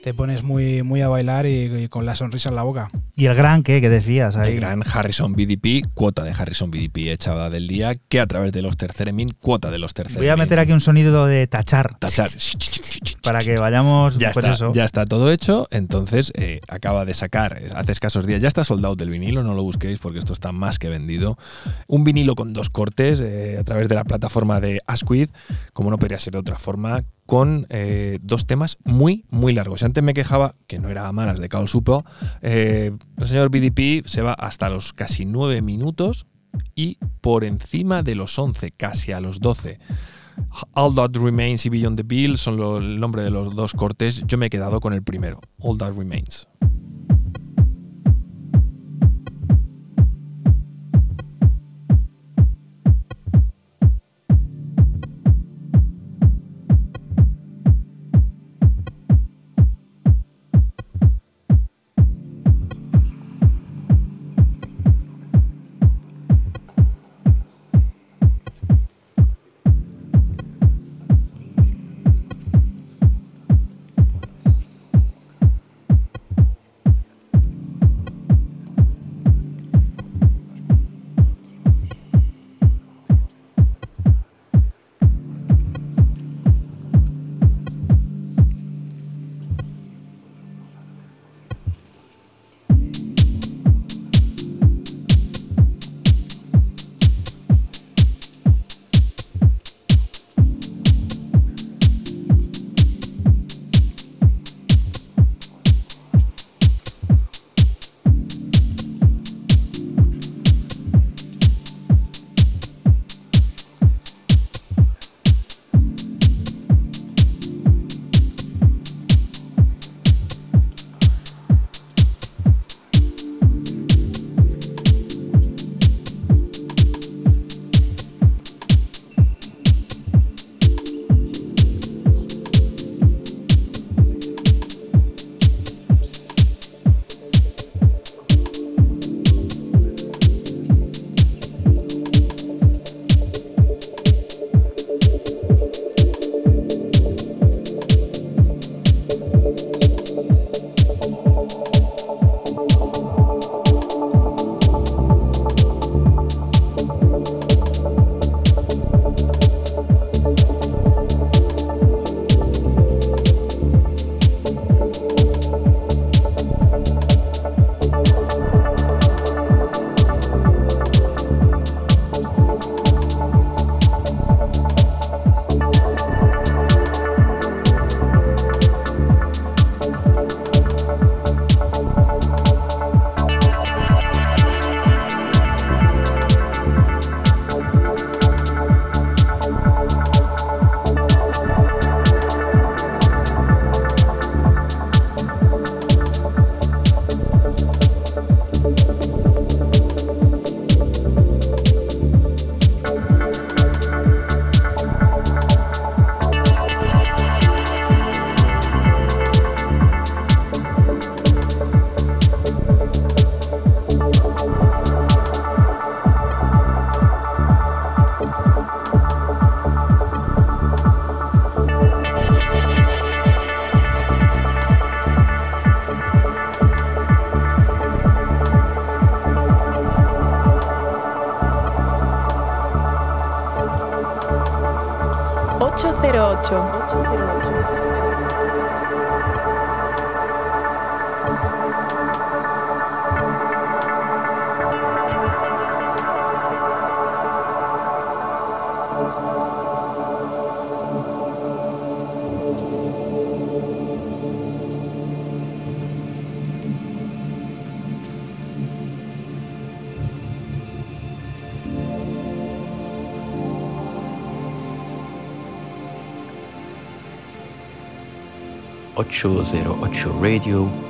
te pones muy, muy a bailar y, y con la sonrisa en la boca. ¿Y el gran qué? ¿Qué decías ahí? El gran Harrison BDP, cuota de Harrison BDP echada del día, que a través de los terceremin, cuota de los terceremin. Voy a meter aquí un sonido de tachar. Tachar. Para que vayamos. Ya, pues está, eso. ya está todo hecho, entonces eh, acaba de sacar, hace escasos días, ya está soldado del vinilo, no lo busquéis porque esto está más que vendido. Un vinilo con dos cortes eh, a través de la plataforma de Asquith, como no podría ser de otra forma, con eh, dos temas muy, muy largos. Antes me quejaba que no era a malas de Carl Supo. Eh, el señor BDP se va hasta los casi nueve minutos y por encima de los 11, casi a los 12. All That Remains y Beyond the Bill son lo- el nombre de los dos cortes. Yo me he quedado con el primero, All That Remains. 8. 808 Radio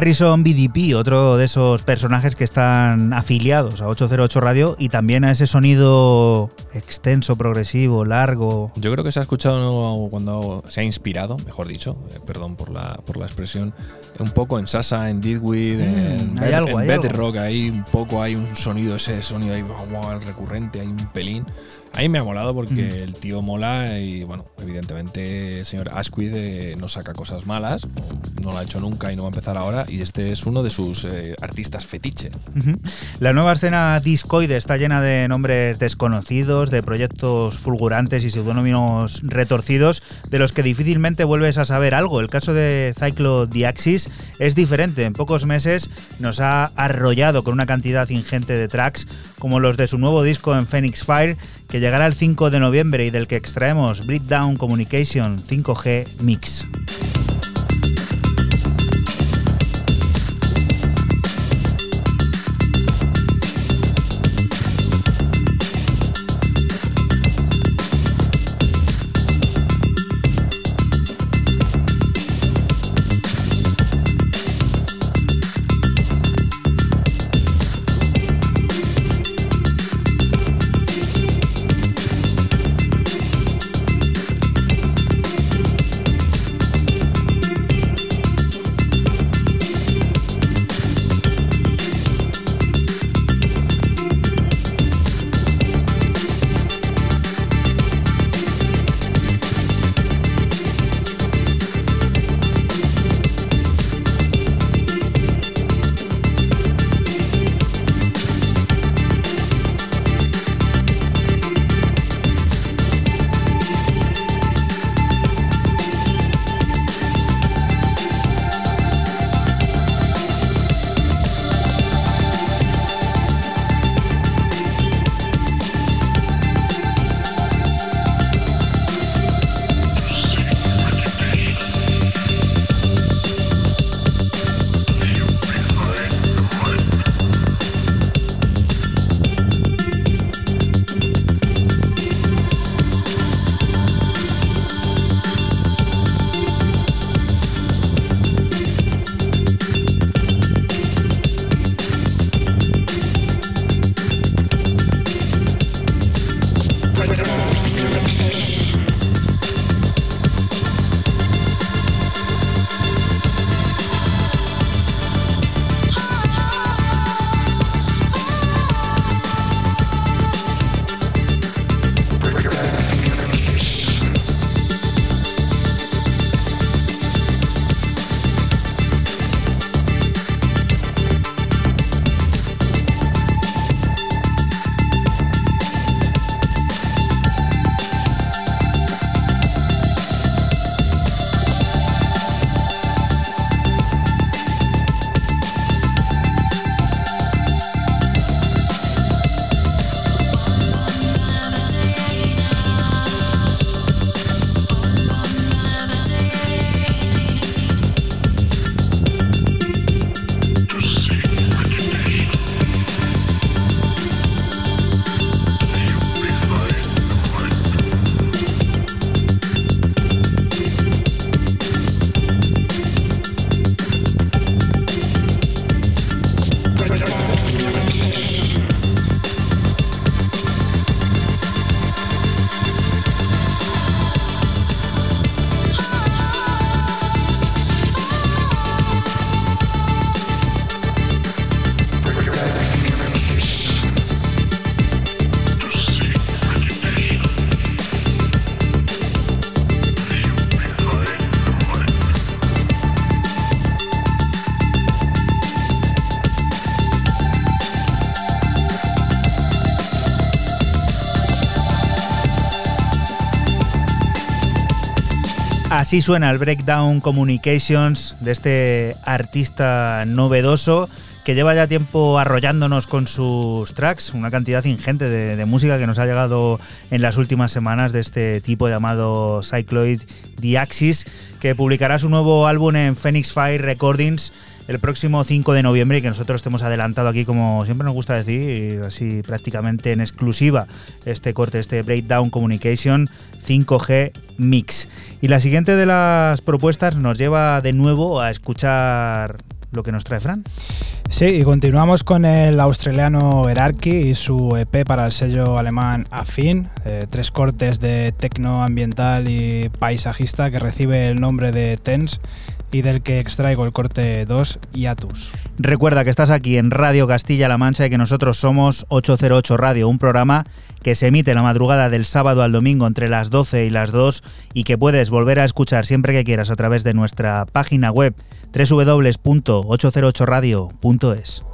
Harrison BDP, otro de esos personajes que están afiliados a 808 Radio y también a ese sonido extenso, progresivo, largo. Yo creo que se ha escuchado cuando se ha inspirado, mejor dicho, eh, perdón por la, por la expresión, un poco en Sasa, en en, hay algo, en hay algo. Bedrock, ahí un poco hay un sonido, ese sonido ahí wow, recurrente, hay un pelín. Ahí me ha molado porque Mm. el tío mola y bueno, evidentemente el señor Asquith eh, no saca cosas malas, no lo ha hecho nunca y no va a empezar ahora y este es uno de sus eh, artistas fetiche. La nueva escena discoide está llena de nombres desconocidos, de proyectos fulgurantes y seudónimos retorcidos de los que difícilmente vuelves a saber algo. El caso de Cyclo Diaxis es diferente. En pocos meses nos ha arrollado con una cantidad ingente de tracks como los de su nuevo disco en Phoenix Fire que llegará el 5 de noviembre y del que extraemos Breakdown Communication 5G Mix. Así suena el Breakdown Communications de este artista novedoso que lleva ya tiempo arrollándonos con sus tracks, una cantidad ingente de, música que nos ha llegado en las últimas semanas de este tipo llamado Cycloid The Axis, que publicará su nuevo álbum en Phoenix Fire Recordings el próximo 5 de noviembre y que nosotros te hemos adelantado aquí, como siempre nos gusta decir, así prácticamente en exclusiva, este corte, este Breakdown Communication 5G Mix. Y la siguiente de las propuestas nos lleva de nuevo a escuchar lo que nos trae Fran. Sí, y continuamos con el australiano Herarchy y su EP para el sello alemán Afin, eh, tres cortes de tecno ambiental y paisajista que recibe el nombre de Tens y del que extraigo el corte 2, Iatus. Recuerda que estás aquí en Radio Castilla-La Mancha y que nosotros somos 808 Radio, un programa que se emite la madrugada del sábado al domingo entre las 12 y las 2 y que puedes volver a escuchar siempre que quieras a través de nuestra página web www.808radio.es.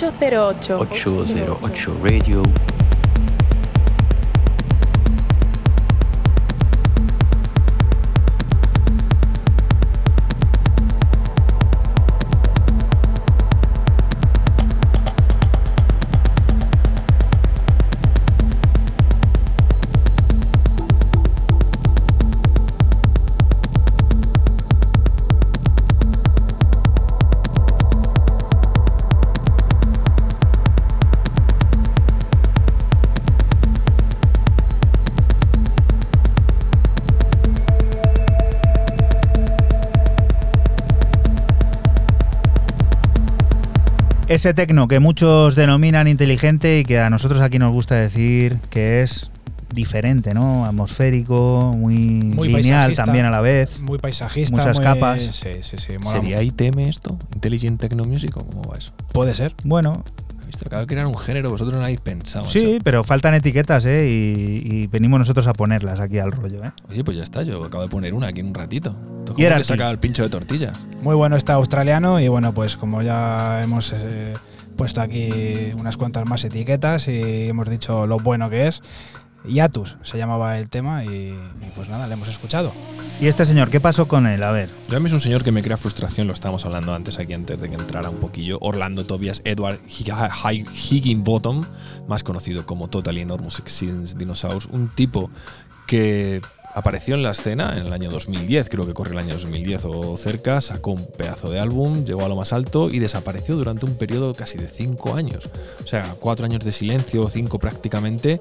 Ocho cero ocho. 808 Radio. Ese tecno que muchos denominan inteligente y que a nosotros aquí nos gusta decir que es diferente, ¿no? Atmosférico, muy, Muy lineal paisajista, también a la vez. Muy paisajista. Muchas muy- capas. Sí, sí, sí. mola ¿Sería ITM esto? ¿Intelligent Techno Music o cómo va eso? Puede ser. Bueno, Visto, acaba de crear un género, vosotros no habéis pensado sí, eso. pero faltan etiquetas, ¿eh? Y, y venimos nosotros a ponerlas aquí al rollo, ¿eh? Oye, pues ya está, yo acabo de poner una aquí en un ratito. Esto es Y era como que saca el pincho de tortilla. Muy bueno está australiano y bueno, pues como ya hemos eh, puesto aquí unas cuantas más etiquetas y hemos dicho lo bueno que es, Yatus se llamaba el tema y, y pues nada, le hemos escuchado. ¿Y este señor, qué pasó con él? A ver. Yo a mí es un señor que me crea frustración, lo estábamos hablando antes aquí antes de que entrara un poquillo. Orlando Tobias Edward Hig- Higginbottom, más conocido como Totally Enormous Since Dinosaurs, un tipo que apareció en la escena en el año 2010, creo que corre el año 2010 o cerca, sacó un pedazo de álbum, llegó a lo más alto y desapareció durante un periodo casi de cinco años. O sea, cuatro años de silencio, cinco prácticamente.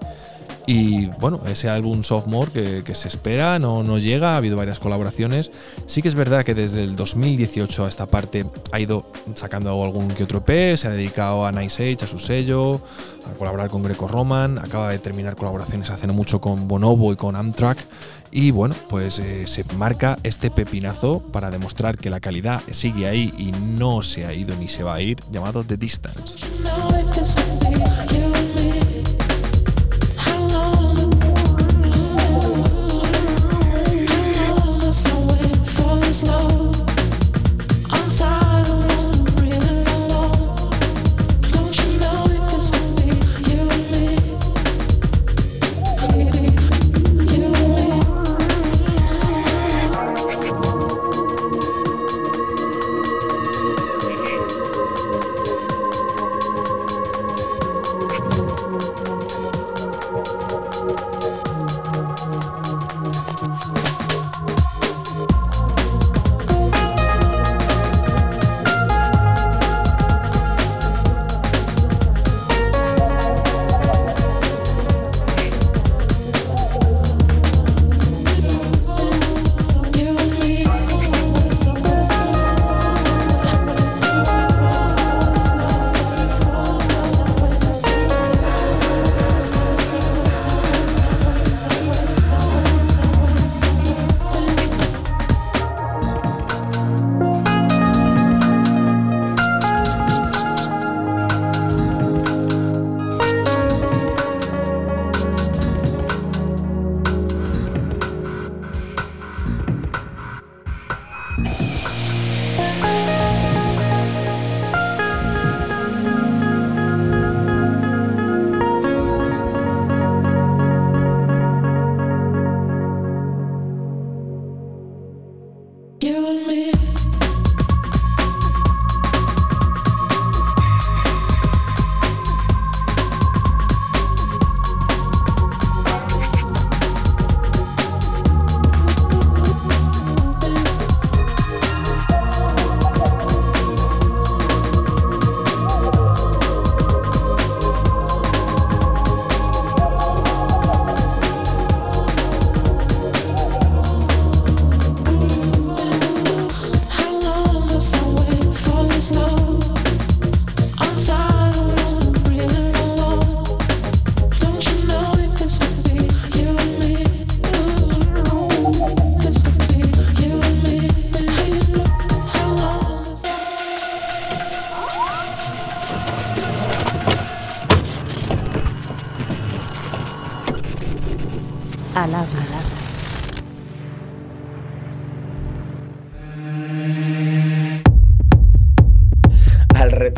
Y bueno, ese álbum Sophomore que, que se espera, no, no llega, ha habido varias colaboraciones. Sí que es verdad que desde el 2018 a esta parte ha ido sacando algún que otro EP, se ha dedicado a Nice Age, a su sello, a colaborar con Greco Roman, acaba de terminar colaboraciones hace mucho con Bonobo y con Amtrak. Y bueno, pues eh, se marca este pepinazo para demostrar que la calidad sigue ahí y no se ha ido ni se va a ir, llamado The Distance.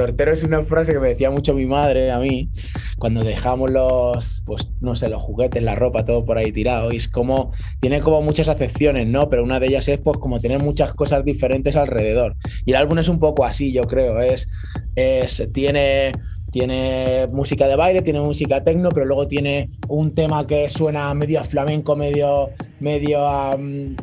Al retortero es una frase que me decía mucho mi madre a mí cuando dejamos los, pues no sé, los juguetes, la ropa, todo por ahí tirado. Y es como, tiene como muchas acepciones, ¿no? Pero una de ellas es pues como tener muchas cosas diferentes alrededor. Y el álbum es un poco así, yo creo. Es, es tiene tiene música de baile, tiene música tecno, pero luego tiene un tema que suena medio a flamenco, medio, medio a, mm,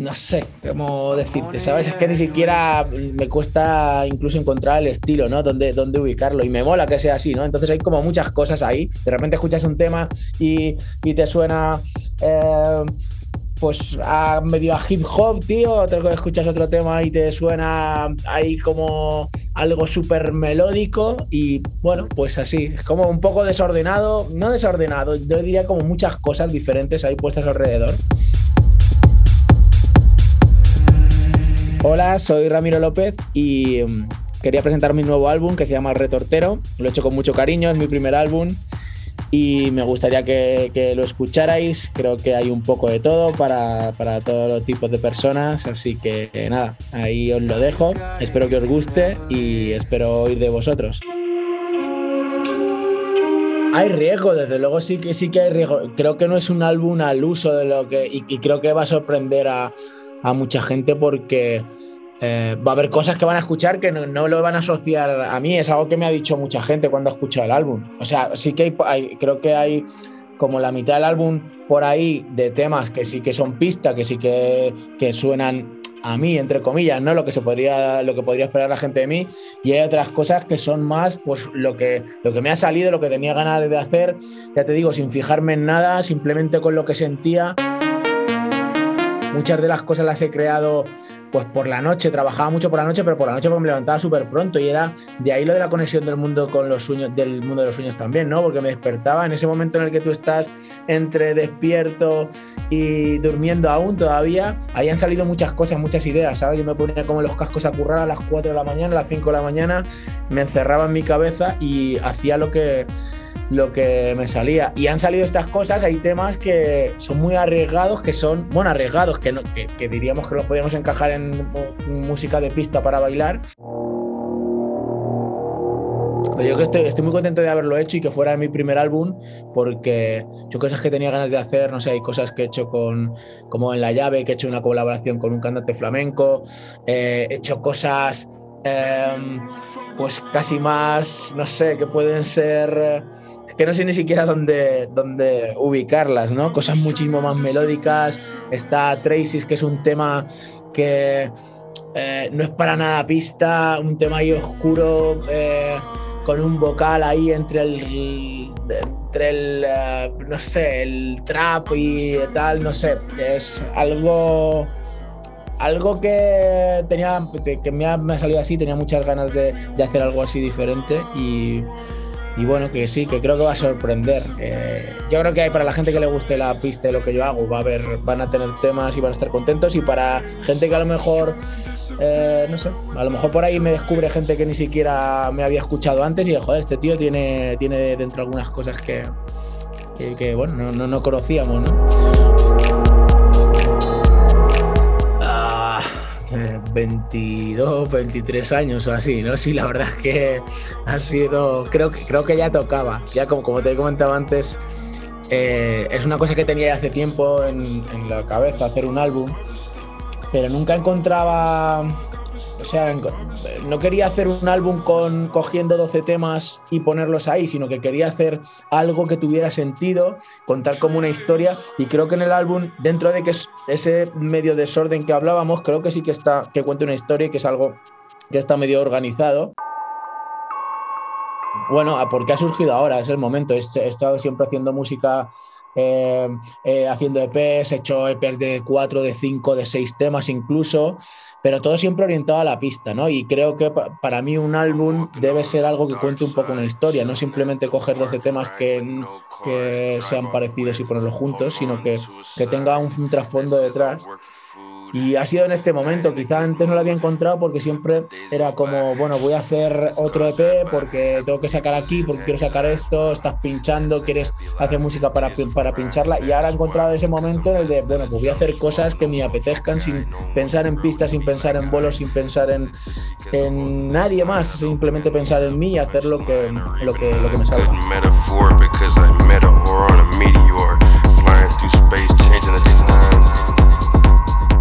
no sé cómo decirte, ¿sabes? Es que ni siquiera me cuesta incluso encontrar el estilo, ¿no? Dónde, dónde ubicarlo. Y me mola que sea así, ¿no? Entonces hay como muchas cosas ahí. De repente escuchas un tema y, y te suena. eh, pues a medio a hip hop, tío, otro que escuchas otro tema y te suena ahí como algo súper melódico y bueno, pues así, es como un poco desordenado, no desordenado, yo diría como muchas cosas diferentes ahí puestas alrededor. Hola, soy Ramiro López y mm, quería presentar mi nuevo álbum que se llama Retortero, lo he hecho con mucho cariño, es mi primer álbum y me gustaría que, lo escucharais. Creo que hay un poco de todo para, para todos los tipos de personas, así que nada, ahí os lo dejo. Espero que os guste y espero oír de vosotros. Hay riesgo, desde luego sí que sí que hay riesgo. Creo que no es un álbum al uso de lo que. Y, y creo que va a sorprender a, a mucha gente porque eh, va a haber cosas que van a escuchar que no, no, lo van a asociar a mí. Es algo que me ha dicho mucha gente cuando ha escuchado el álbum. O sea, sí que hay, creo que hay como la mitad del álbum por ahí de temas que sí que son pista, que sí que, que suenan a mí, entre comillas, ¿no? Lo que se podría, lo que podría esperar la gente de mí. Y hay otras cosas que son más, pues, lo que, lo que me ha salido, lo que tenía ganas de hacer, ya te digo, sin fijarme en nada, simplemente con lo que sentía. Muchas de las cosas las he creado pues por la noche, trabajaba mucho por la noche, pero por la noche pues, me levantaba súper pronto y era de ahí lo de la conexión del mundo con los sueños, del mundo de los sueños también, ¿no? Porque me despertaba en ese momento en el que tú estás entre despierto y durmiendo aún todavía, ahí han salido muchas cosas, muchas ideas, ¿sabes? Yo me ponía como los cascos a currar a las 4 de la mañana, a las 5 de la mañana, me encerraba en mi cabeza y hacía lo que lo que me salía. Y han salido estas cosas, hay temas que son muy arriesgados, que son, bueno, arriesgados, que, no, que, que diríamos que los podíamos encajar en música de pista para bailar. Pero yo que estoy, estoy muy contento de haberlo hecho y que fuera mi primer álbum, porque yo cosas que tenía ganas de hacer, no sé, hay cosas que he hecho con, como en La Llave, que he hecho una colaboración con un cantante flamenco, eh, he hecho cosas, eh, pues casi más, no sé, que pueden ser que no sé ni siquiera dónde, dónde ubicarlas, ¿no? Cosas muchísimo más melódicas. Está Tracy's, que es un tema que eh, no es para nada pista, un tema ahí oscuro, eh, con un vocal ahí entre el, entre el, eh, no sé, el trap y tal, no sé, es algo algo que tenía que me ha, salido así, tenía muchas ganas de, de hacer algo así diferente y, y bueno, que sí, que creo que va a sorprender. Eh, yo creo que hay para la gente que le guste la pista y lo que yo hago, va a haber, van a tener temas y van a estar contentos. Y para gente que a lo mejor, eh, no sé, a lo mejor por ahí me descubre gente que ni siquiera me había escuchado antes y de, joder, este tío tiene, tiene dentro algunas cosas que, que, que bueno, no, no, no conocíamos, ¿no? 22, 23 años o así, ¿no? Sí, la verdad es que ha sido, creo, creo que ya tocaba, ya como, como te he comentado antes, eh, es una cosa que tenía hace tiempo en, en la cabeza, hacer un álbum, pero nunca encontraba o sea, no quería hacer un álbum con cogiendo 12 temas y ponerlos ahí, sino que quería hacer algo que tuviera sentido, contar como una historia. Y creo que en el álbum, dentro de que es ese medio desorden que hablábamos, creo que sí que está, que cuenta una historia y que es algo que está medio organizado. Bueno, porque ha surgido ahora, es el momento. He estado siempre haciendo música eh, eh, haciendo EPs, he hecho EPs de 4, de 5, de 6 temas incluso, pero todo siempre orientado a la pista, ¿no? Y creo que para mí un álbum debe ser algo que cuente un poco una historia, no simplemente coger 12 temas que, sean parecidos y ponerlos juntos, sino que, que tenga un trasfondo detrás. Y ha sido en este momento, quizá antes no lo había encontrado porque siempre era como, bueno, voy a hacer otro EP porque tengo que sacar aquí, porque quiero sacar esto, estás pinchando, quieres hacer música para, para pincharla y ahora he encontrado ese momento en el de, bueno, pues voy a hacer cosas que me apetezcan sin pensar en pistas, sin pensar en bolos, sin pensar en, en nadie más, simplemente pensar en mí y hacer lo que, lo que, lo que me salga.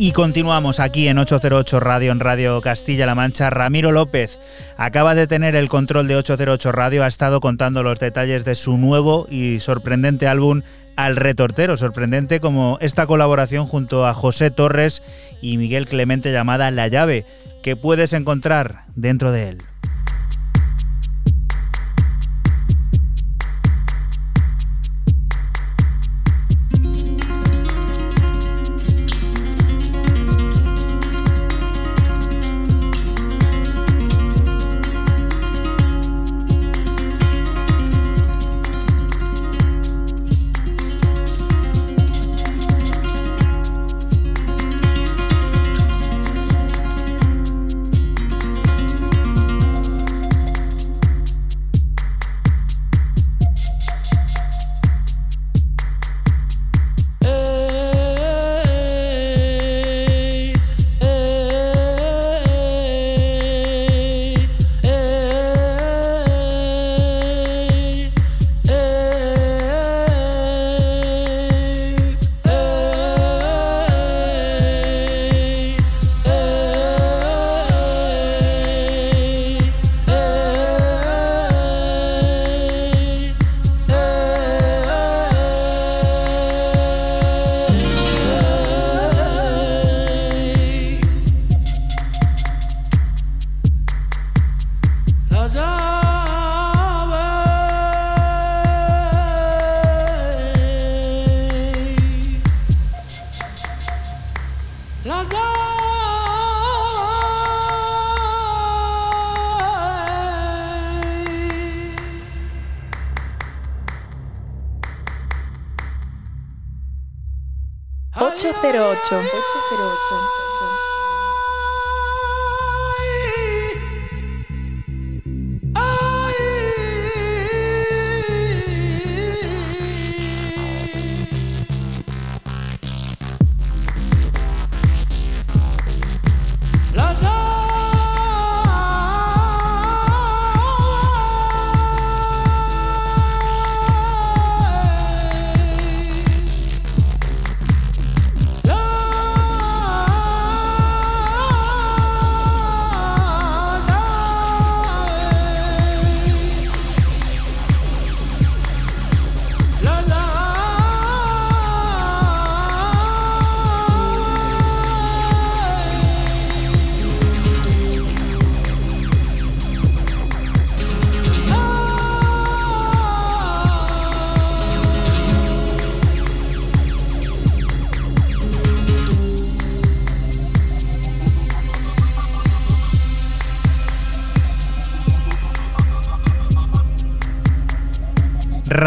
Y continuamos aquí en 808 Radio, en Radio Castilla-La Mancha. Ramiro López acaba de tener el control de 808 Radio, ha estado contando los detalles de su nuevo y sorprendente álbum Al Retortero. Sorprendente como esta colaboración junto a José Torres y Miguel Clemente llamada La Llave, que puedes encontrar dentro de él.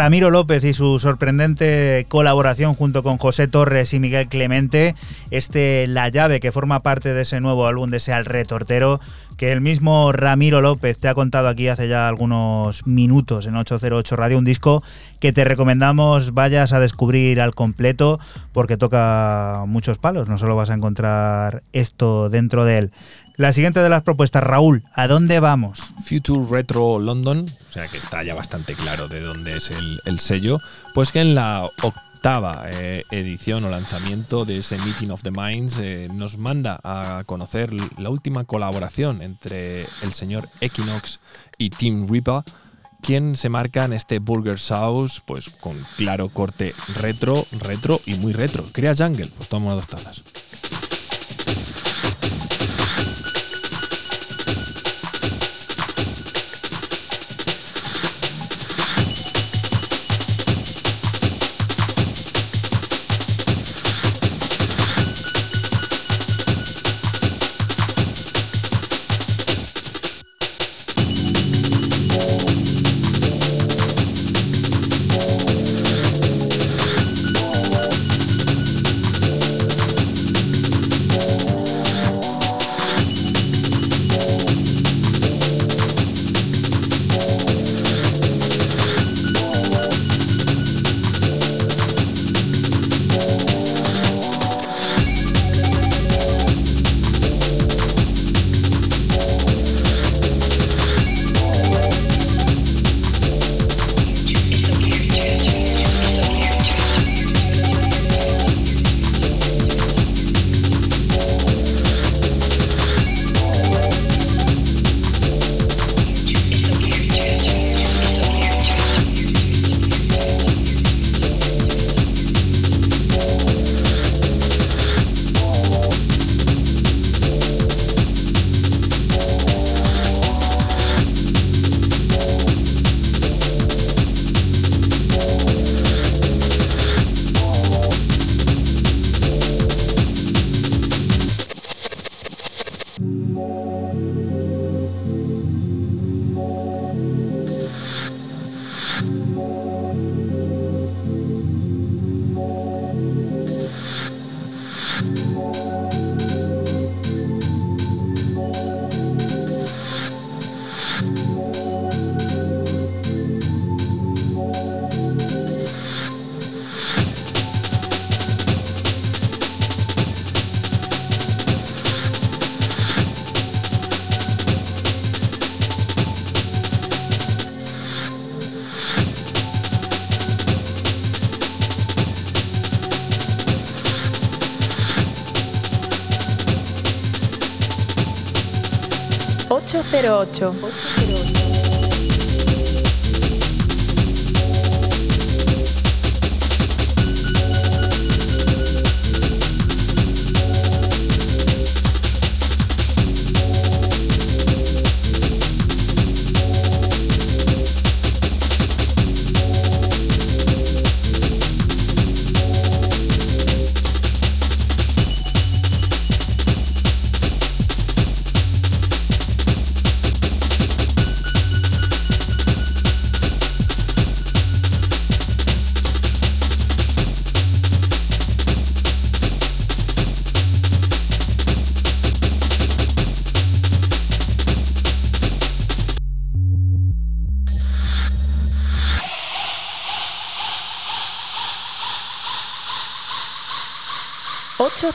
Ramiro López y su sorprendente colaboración junto con José Torres y Miguel Clemente, este La llave que forma parte de ese nuevo álbum de ese Al Retortero, que el mismo Ramiro López te ha contado aquí hace ya algunos minutos en 808 Radio, un disco que te recomendamos vayas a descubrir al completo porque toca muchos palos, no solo vas a encontrar esto dentro de él. La siguiente de las propuestas, Raúl, ¿a dónde vamos? Future Retro London, o sea que está ya bastante claro de dónde es el, el sello, pues que en la octava eh, edición o lanzamiento de ese Meeting of the Minds eh, nos manda a conocer la última colaboración entre el señor Equinox y Tim Ripa, quien se marca en este Burger Sauce, pues con claro corte retro, retro y muy retro. Crea Jungle, pues toma dos tazas.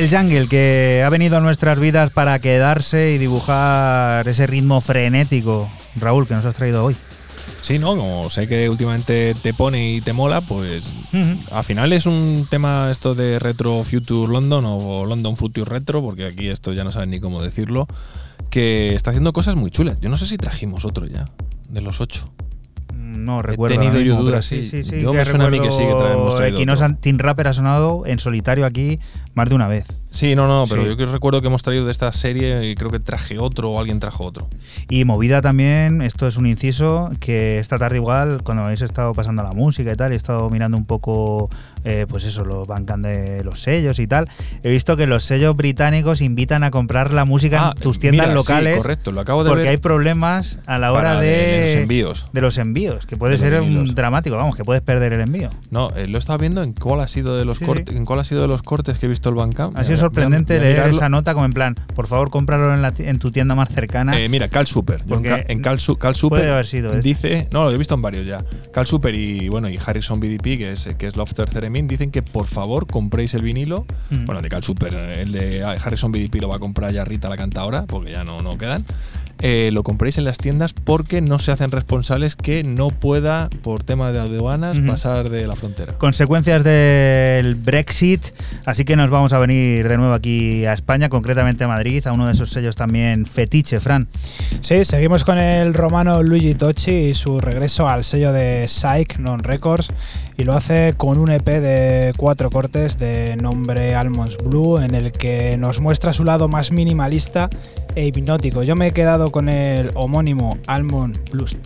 El jungle que ha venido a nuestras vidas para quedarse y dibujar ese ritmo frenético. Raúl, que nos has traído hoy. Sí, no, como sé que últimamente te pone y te mola, pues al final es un tema esto de Retro Future London o London Future Retro, porque aquí esto ya no saben ni cómo decirlo, que está haciendo cosas muy chulas. Yo no sé si trajimos otro ya, de los ocho. No recuerdo. He tenido yo dudas, pero sí. sí, Yo me suena a mí que sí, que traemos Equinox. Team Rapper ha sonado en solitario aquí más de una vez. Sí, no, no, pero Sí. yo que recuerdo que hemos traído de esta serie y creo que traje otro o alguien trajo otro. Y movida también, esto es un inciso, que esta tarde igual, cuando habéis estado pasando la música y tal, he estado mirando un poco, eh, pues eso, los bancan de los sellos y tal, he visto que los sellos británicos invitan a comprar la música Ah, en tus tiendas mira, sí, locales. correcto, lo acabo de Porque ver. hay problemas a la hora de, de- los envíos. De los envíos, que puede ser un dramático, vamos, que puedes perder el envío. No, eh, lo estaba viendo en cuál ha sido de los Sí, cortes, en cuál ha sido de los cortes que he visto el Bandcamp. Sorprendente leer esa nota como en plan, por favor, cómpralo en, la en tu tienda más cercana. Eh, mira, Cal Super. Porque Cal, en Cal, Cal Super puede haber sido dice, no, lo he visto en varios ya. Cal Super y bueno y Harrison BDP, que es que es Lofter Theremin, dicen que por favor compréis el vinilo. Mm. Bueno, de Cal Super, el de ah, Harrison BDP lo va a comprar ya Rita la cantadora, porque ya no, no quedan. Eh, lo compréis en las tiendas porque no se hacen responsables que no pueda, por tema de aduanas, Ujú. pasar de la frontera. consecuencias del Brexit, así que nos vamos a venir de nuevo aquí a España, concretamente a Madrid, a uno de esos sellos también fetiche, Fran. Sí, seguimos con el romano Luigi Tocci y su regreso al sello de Psych Non Records y lo hace con un EP de cuatro cortes de nombre Almonds Blue en el que nos muestra su lado más minimalista e hipnótico. Yo me he quedado con el homónimo Almond Blues.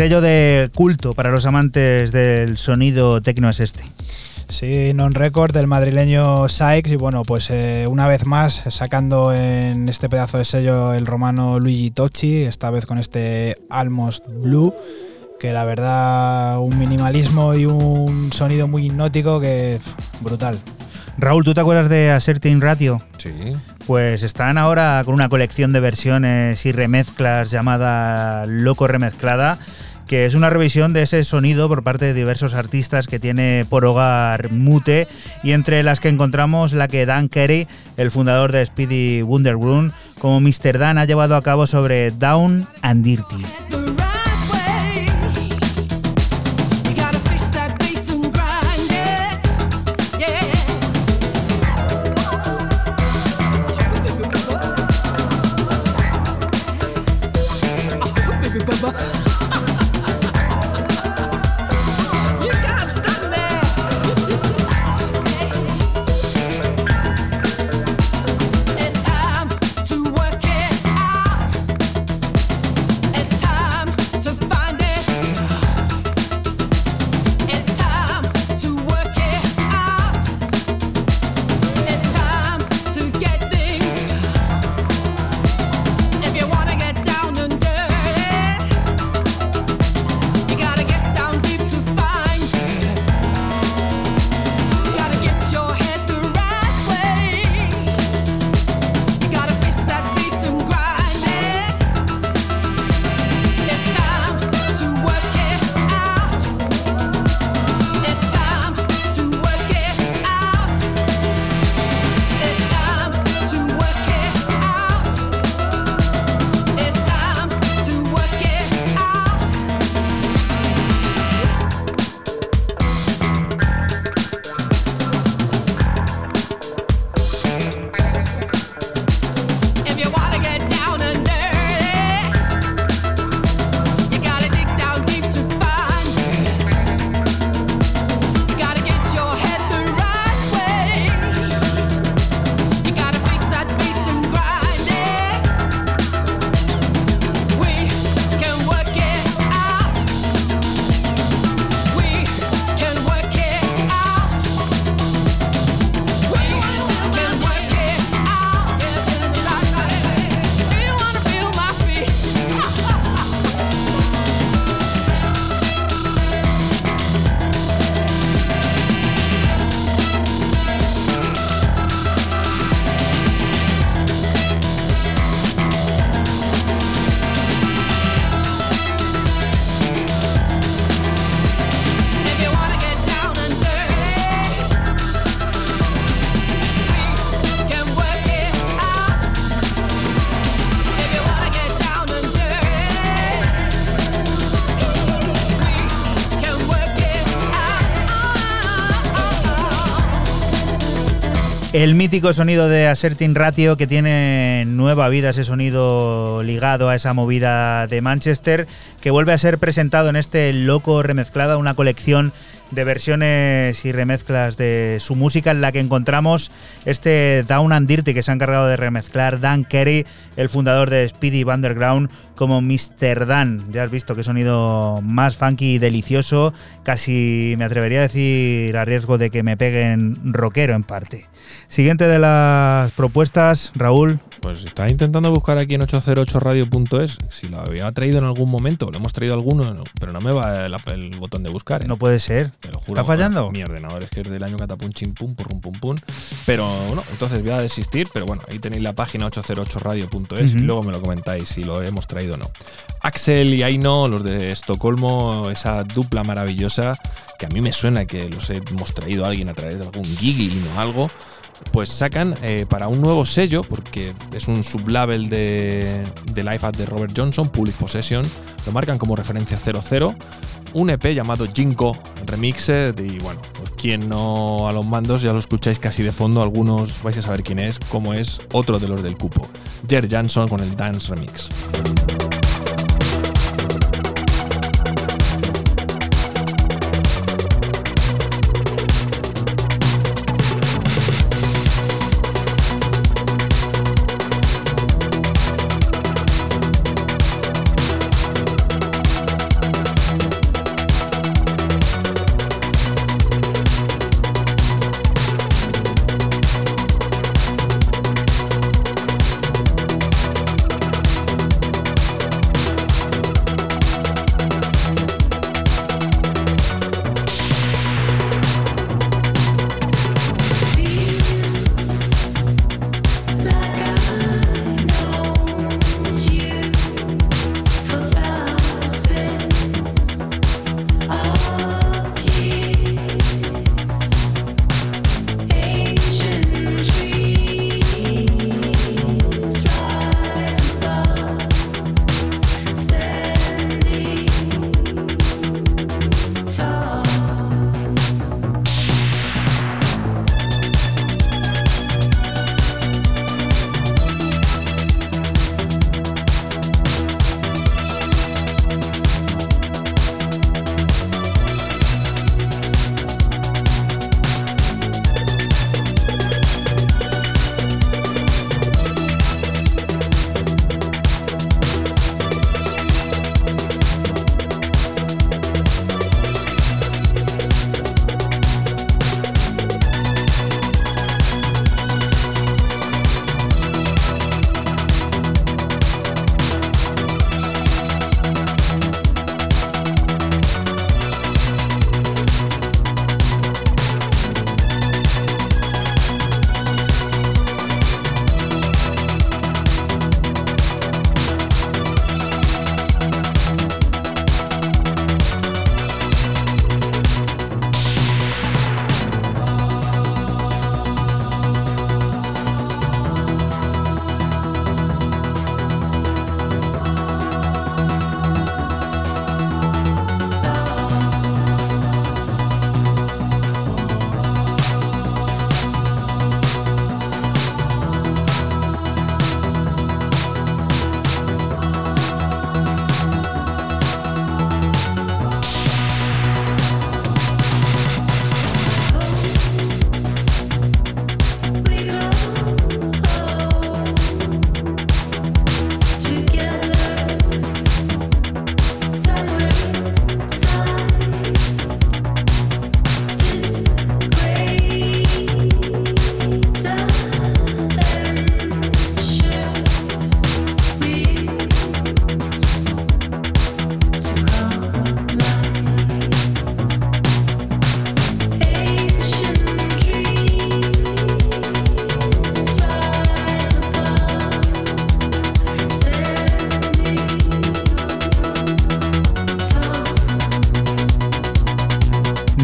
Sello de culto para los amantes del sonido tecno es este. Sí, non-record del madrileño Sykes y bueno, pues eh, una vez más sacando en este pedazo de sello el romano Luigi Tocci, esta vez con este Almost Blue, que la verdad un minimalismo y un sonido muy hipnótico que pff, brutal. Raúl, ¿tú te acuerdas de Asserting Ratio? Sí. Pues están ahora con una colección de versiones y remezclas llamada Loco Remezclada, que es una revisión de ese sonido por parte de diversos artistas que tiene por hogar Mute y entre las que encontramos la que Dan Carey, el fundador de Speedy Wonderground, como Mr. Dan ha llevado a cabo sobre Down and Dirty. El mítico sonido de Asserting Ratio que tiene nueva vida, ese sonido ligado a esa movida de Manchester, que vuelve a ser presentado en este Loco Remezclada, una colección de versiones y remezclas de su música en la que encontramos este Down and Dirty que se ha encargado de remezclar Dan Carey, el fundador de Speedy Underground, como Mr. Dan. Ya has visto qué sonido más funky y delicioso, casi me atrevería a decir a riesgo de que me peguen rockero en parte. Siguiente de las propuestas, Raúl. Pues estaba intentando buscar aquí en 808radio.es si lo había traído en algún momento, lo hemos traído alguno, no, pero no me va el, el botón de buscar. ¿eh? No puede ser. Te lo juro. ¿Está fallando? Mi ordenador es que es del año catapum chim pum purrum pum pum. Pero bueno, entonces voy a desistir, pero bueno, ahí tenéis la página 808radio.es y luego me lo comentáis si lo hemos traído o no. Axel y Aino, los de Estocolmo, esa dupla maravillosa que a mí me suena que los hemos traído a alguien a través de algún giggling o algo. Pues sacan eh, para un nuevo sello, porque es un sublabel de, de Life de Robert Johnson, Public Possession, lo marcan como referencia 00, un EP llamado Jinko Remixed y bueno, pues quien no a los mandos ya lo escucháis casi de fondo, algunos vais a saber quién es, cómo es otro de los del cupo, Jer Jansson con el Dance Remix.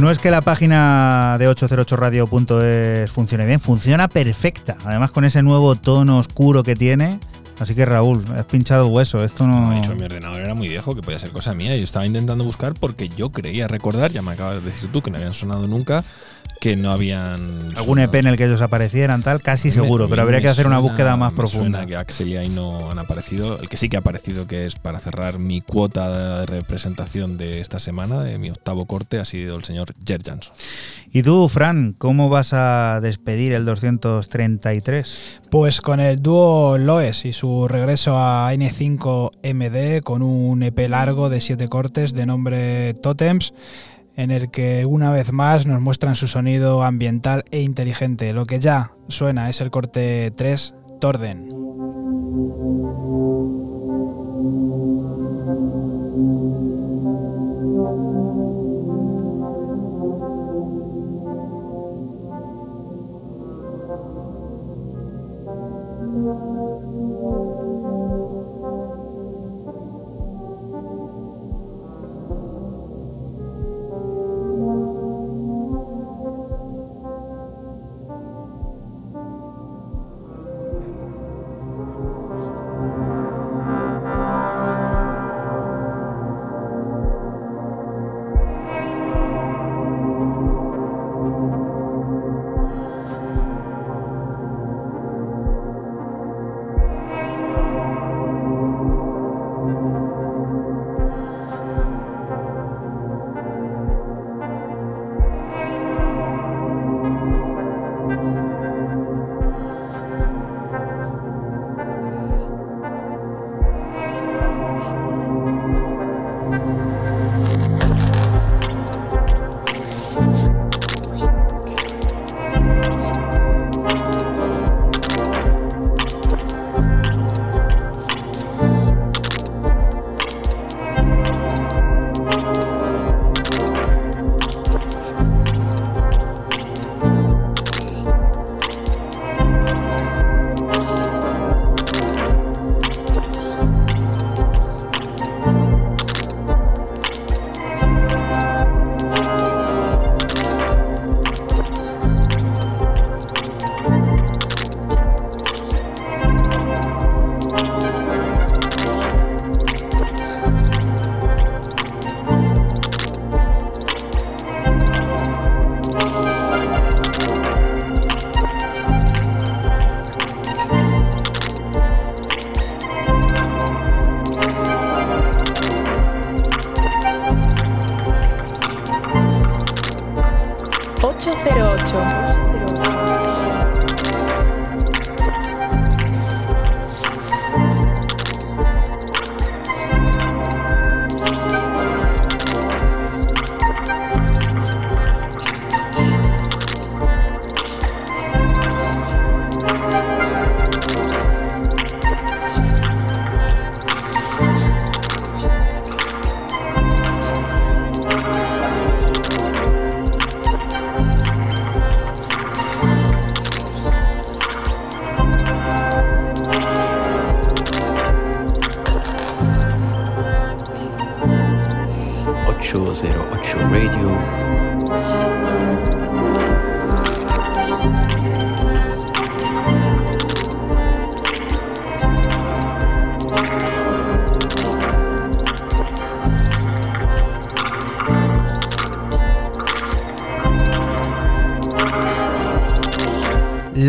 No es que la página de 808radio.es funcione bien, funciona perfecta. Además con ese nuevo tono oscuro que tiene. Así que Raúl, has pinchado hueso. Esto no. De hecho, mi ordenador era muy viejo, que podía ser cosa mía. Yo estaba intentando buscar porque yo creía recordar, ya me acabas de decir tú, que no habían sonado nunca, que no habían. Algún EP en el que ellos aparecieran, tal, casi seguro, Me- pero habría que hacer una búsqueda más profunda. suena que Axel y ahí no han aparecido. El que sí que ha que es para cerrar mi cuota de representación de esta semana, de mi octavo corte, ha sido el señor Jer Jansson. ¿Y tú, Fran, cómo vas a despedir el 233? Pues con el dúo Loes y su regreso a N5MD con un EP largo de siete cortes de nombre Totems, en el que una vez más nos muestran su sonido ambiental e inteligente. Lo que ya suena es el corte 3, Torden.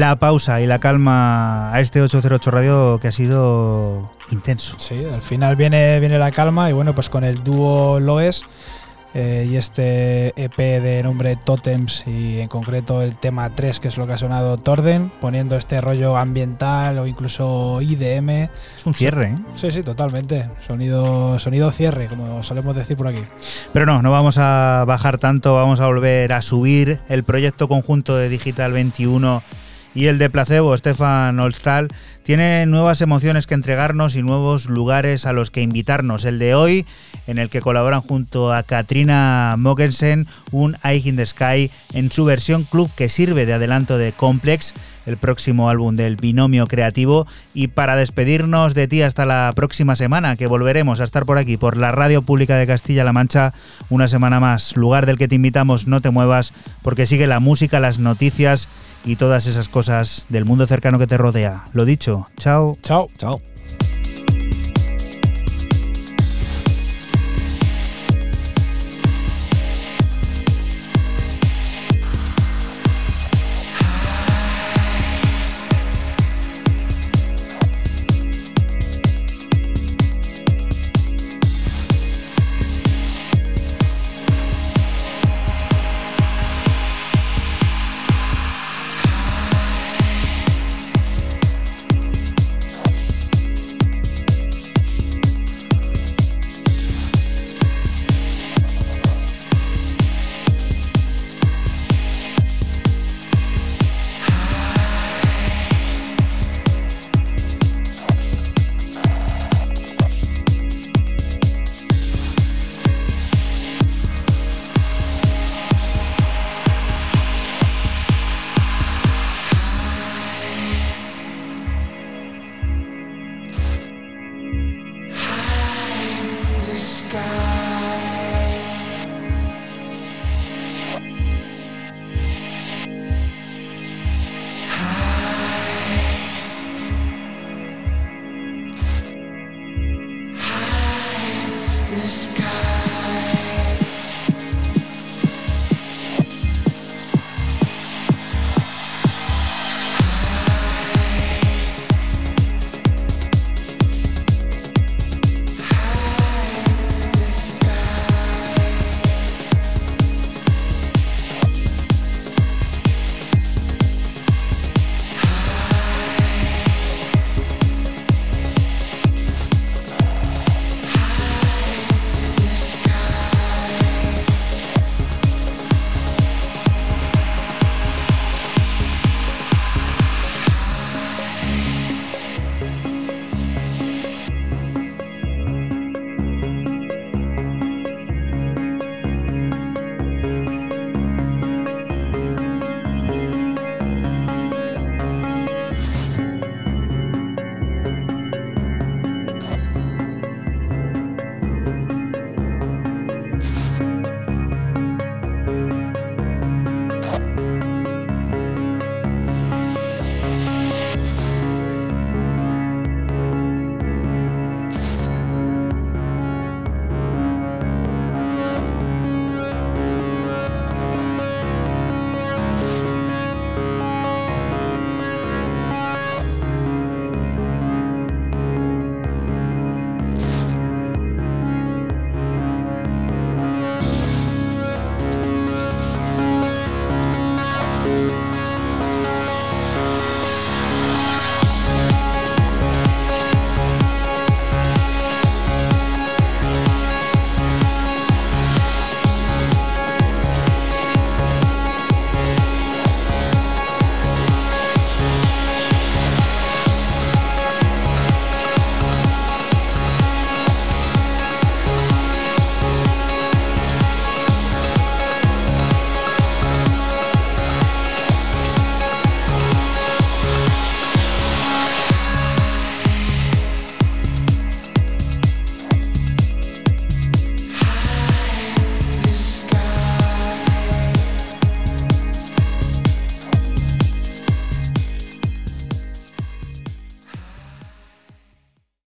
La pausa y la calma a este 808 Radio que ha sido intenso. Sí, al final viene, viene la calma y bueno, pues con el dúo Loes eh, y este EP de nombre Totems y en concreto el tema 3 que es lo que ha sonado Torden, poniendo este rollo ambiental o incluso IDM. Es un cierre, ¿eh? Sí, sí, totalmente. Sonido, sonido cierre, como solemos decir por aquí. Pero no, no vamos a bajar tanto, vamos a volver a subir el proyecto conjunto de Digital 21 Y el de placebo, Stefan Olstal, tiene nuevas emociones que entregarnos y nuevos lugares a los que invitarnos. El de hoy, en el que colaboran junto a Katrina Mogensen, un Eye in the Sky en su versión club que sirve de adelanto de Complex, el próximo álbum del binomio creativo. Y para despedirnos de ti hasta la próxima semana, que volveremos a estar por aquí, por la Radio Pública de Castilla-La Mancha, una semana más. Lugar del que te invitamos, no te muevas, porque sigue la música, las noticias y todas esas cosas del mundo cercano que te rodea. Lo dicho, chao. Chao. Chao.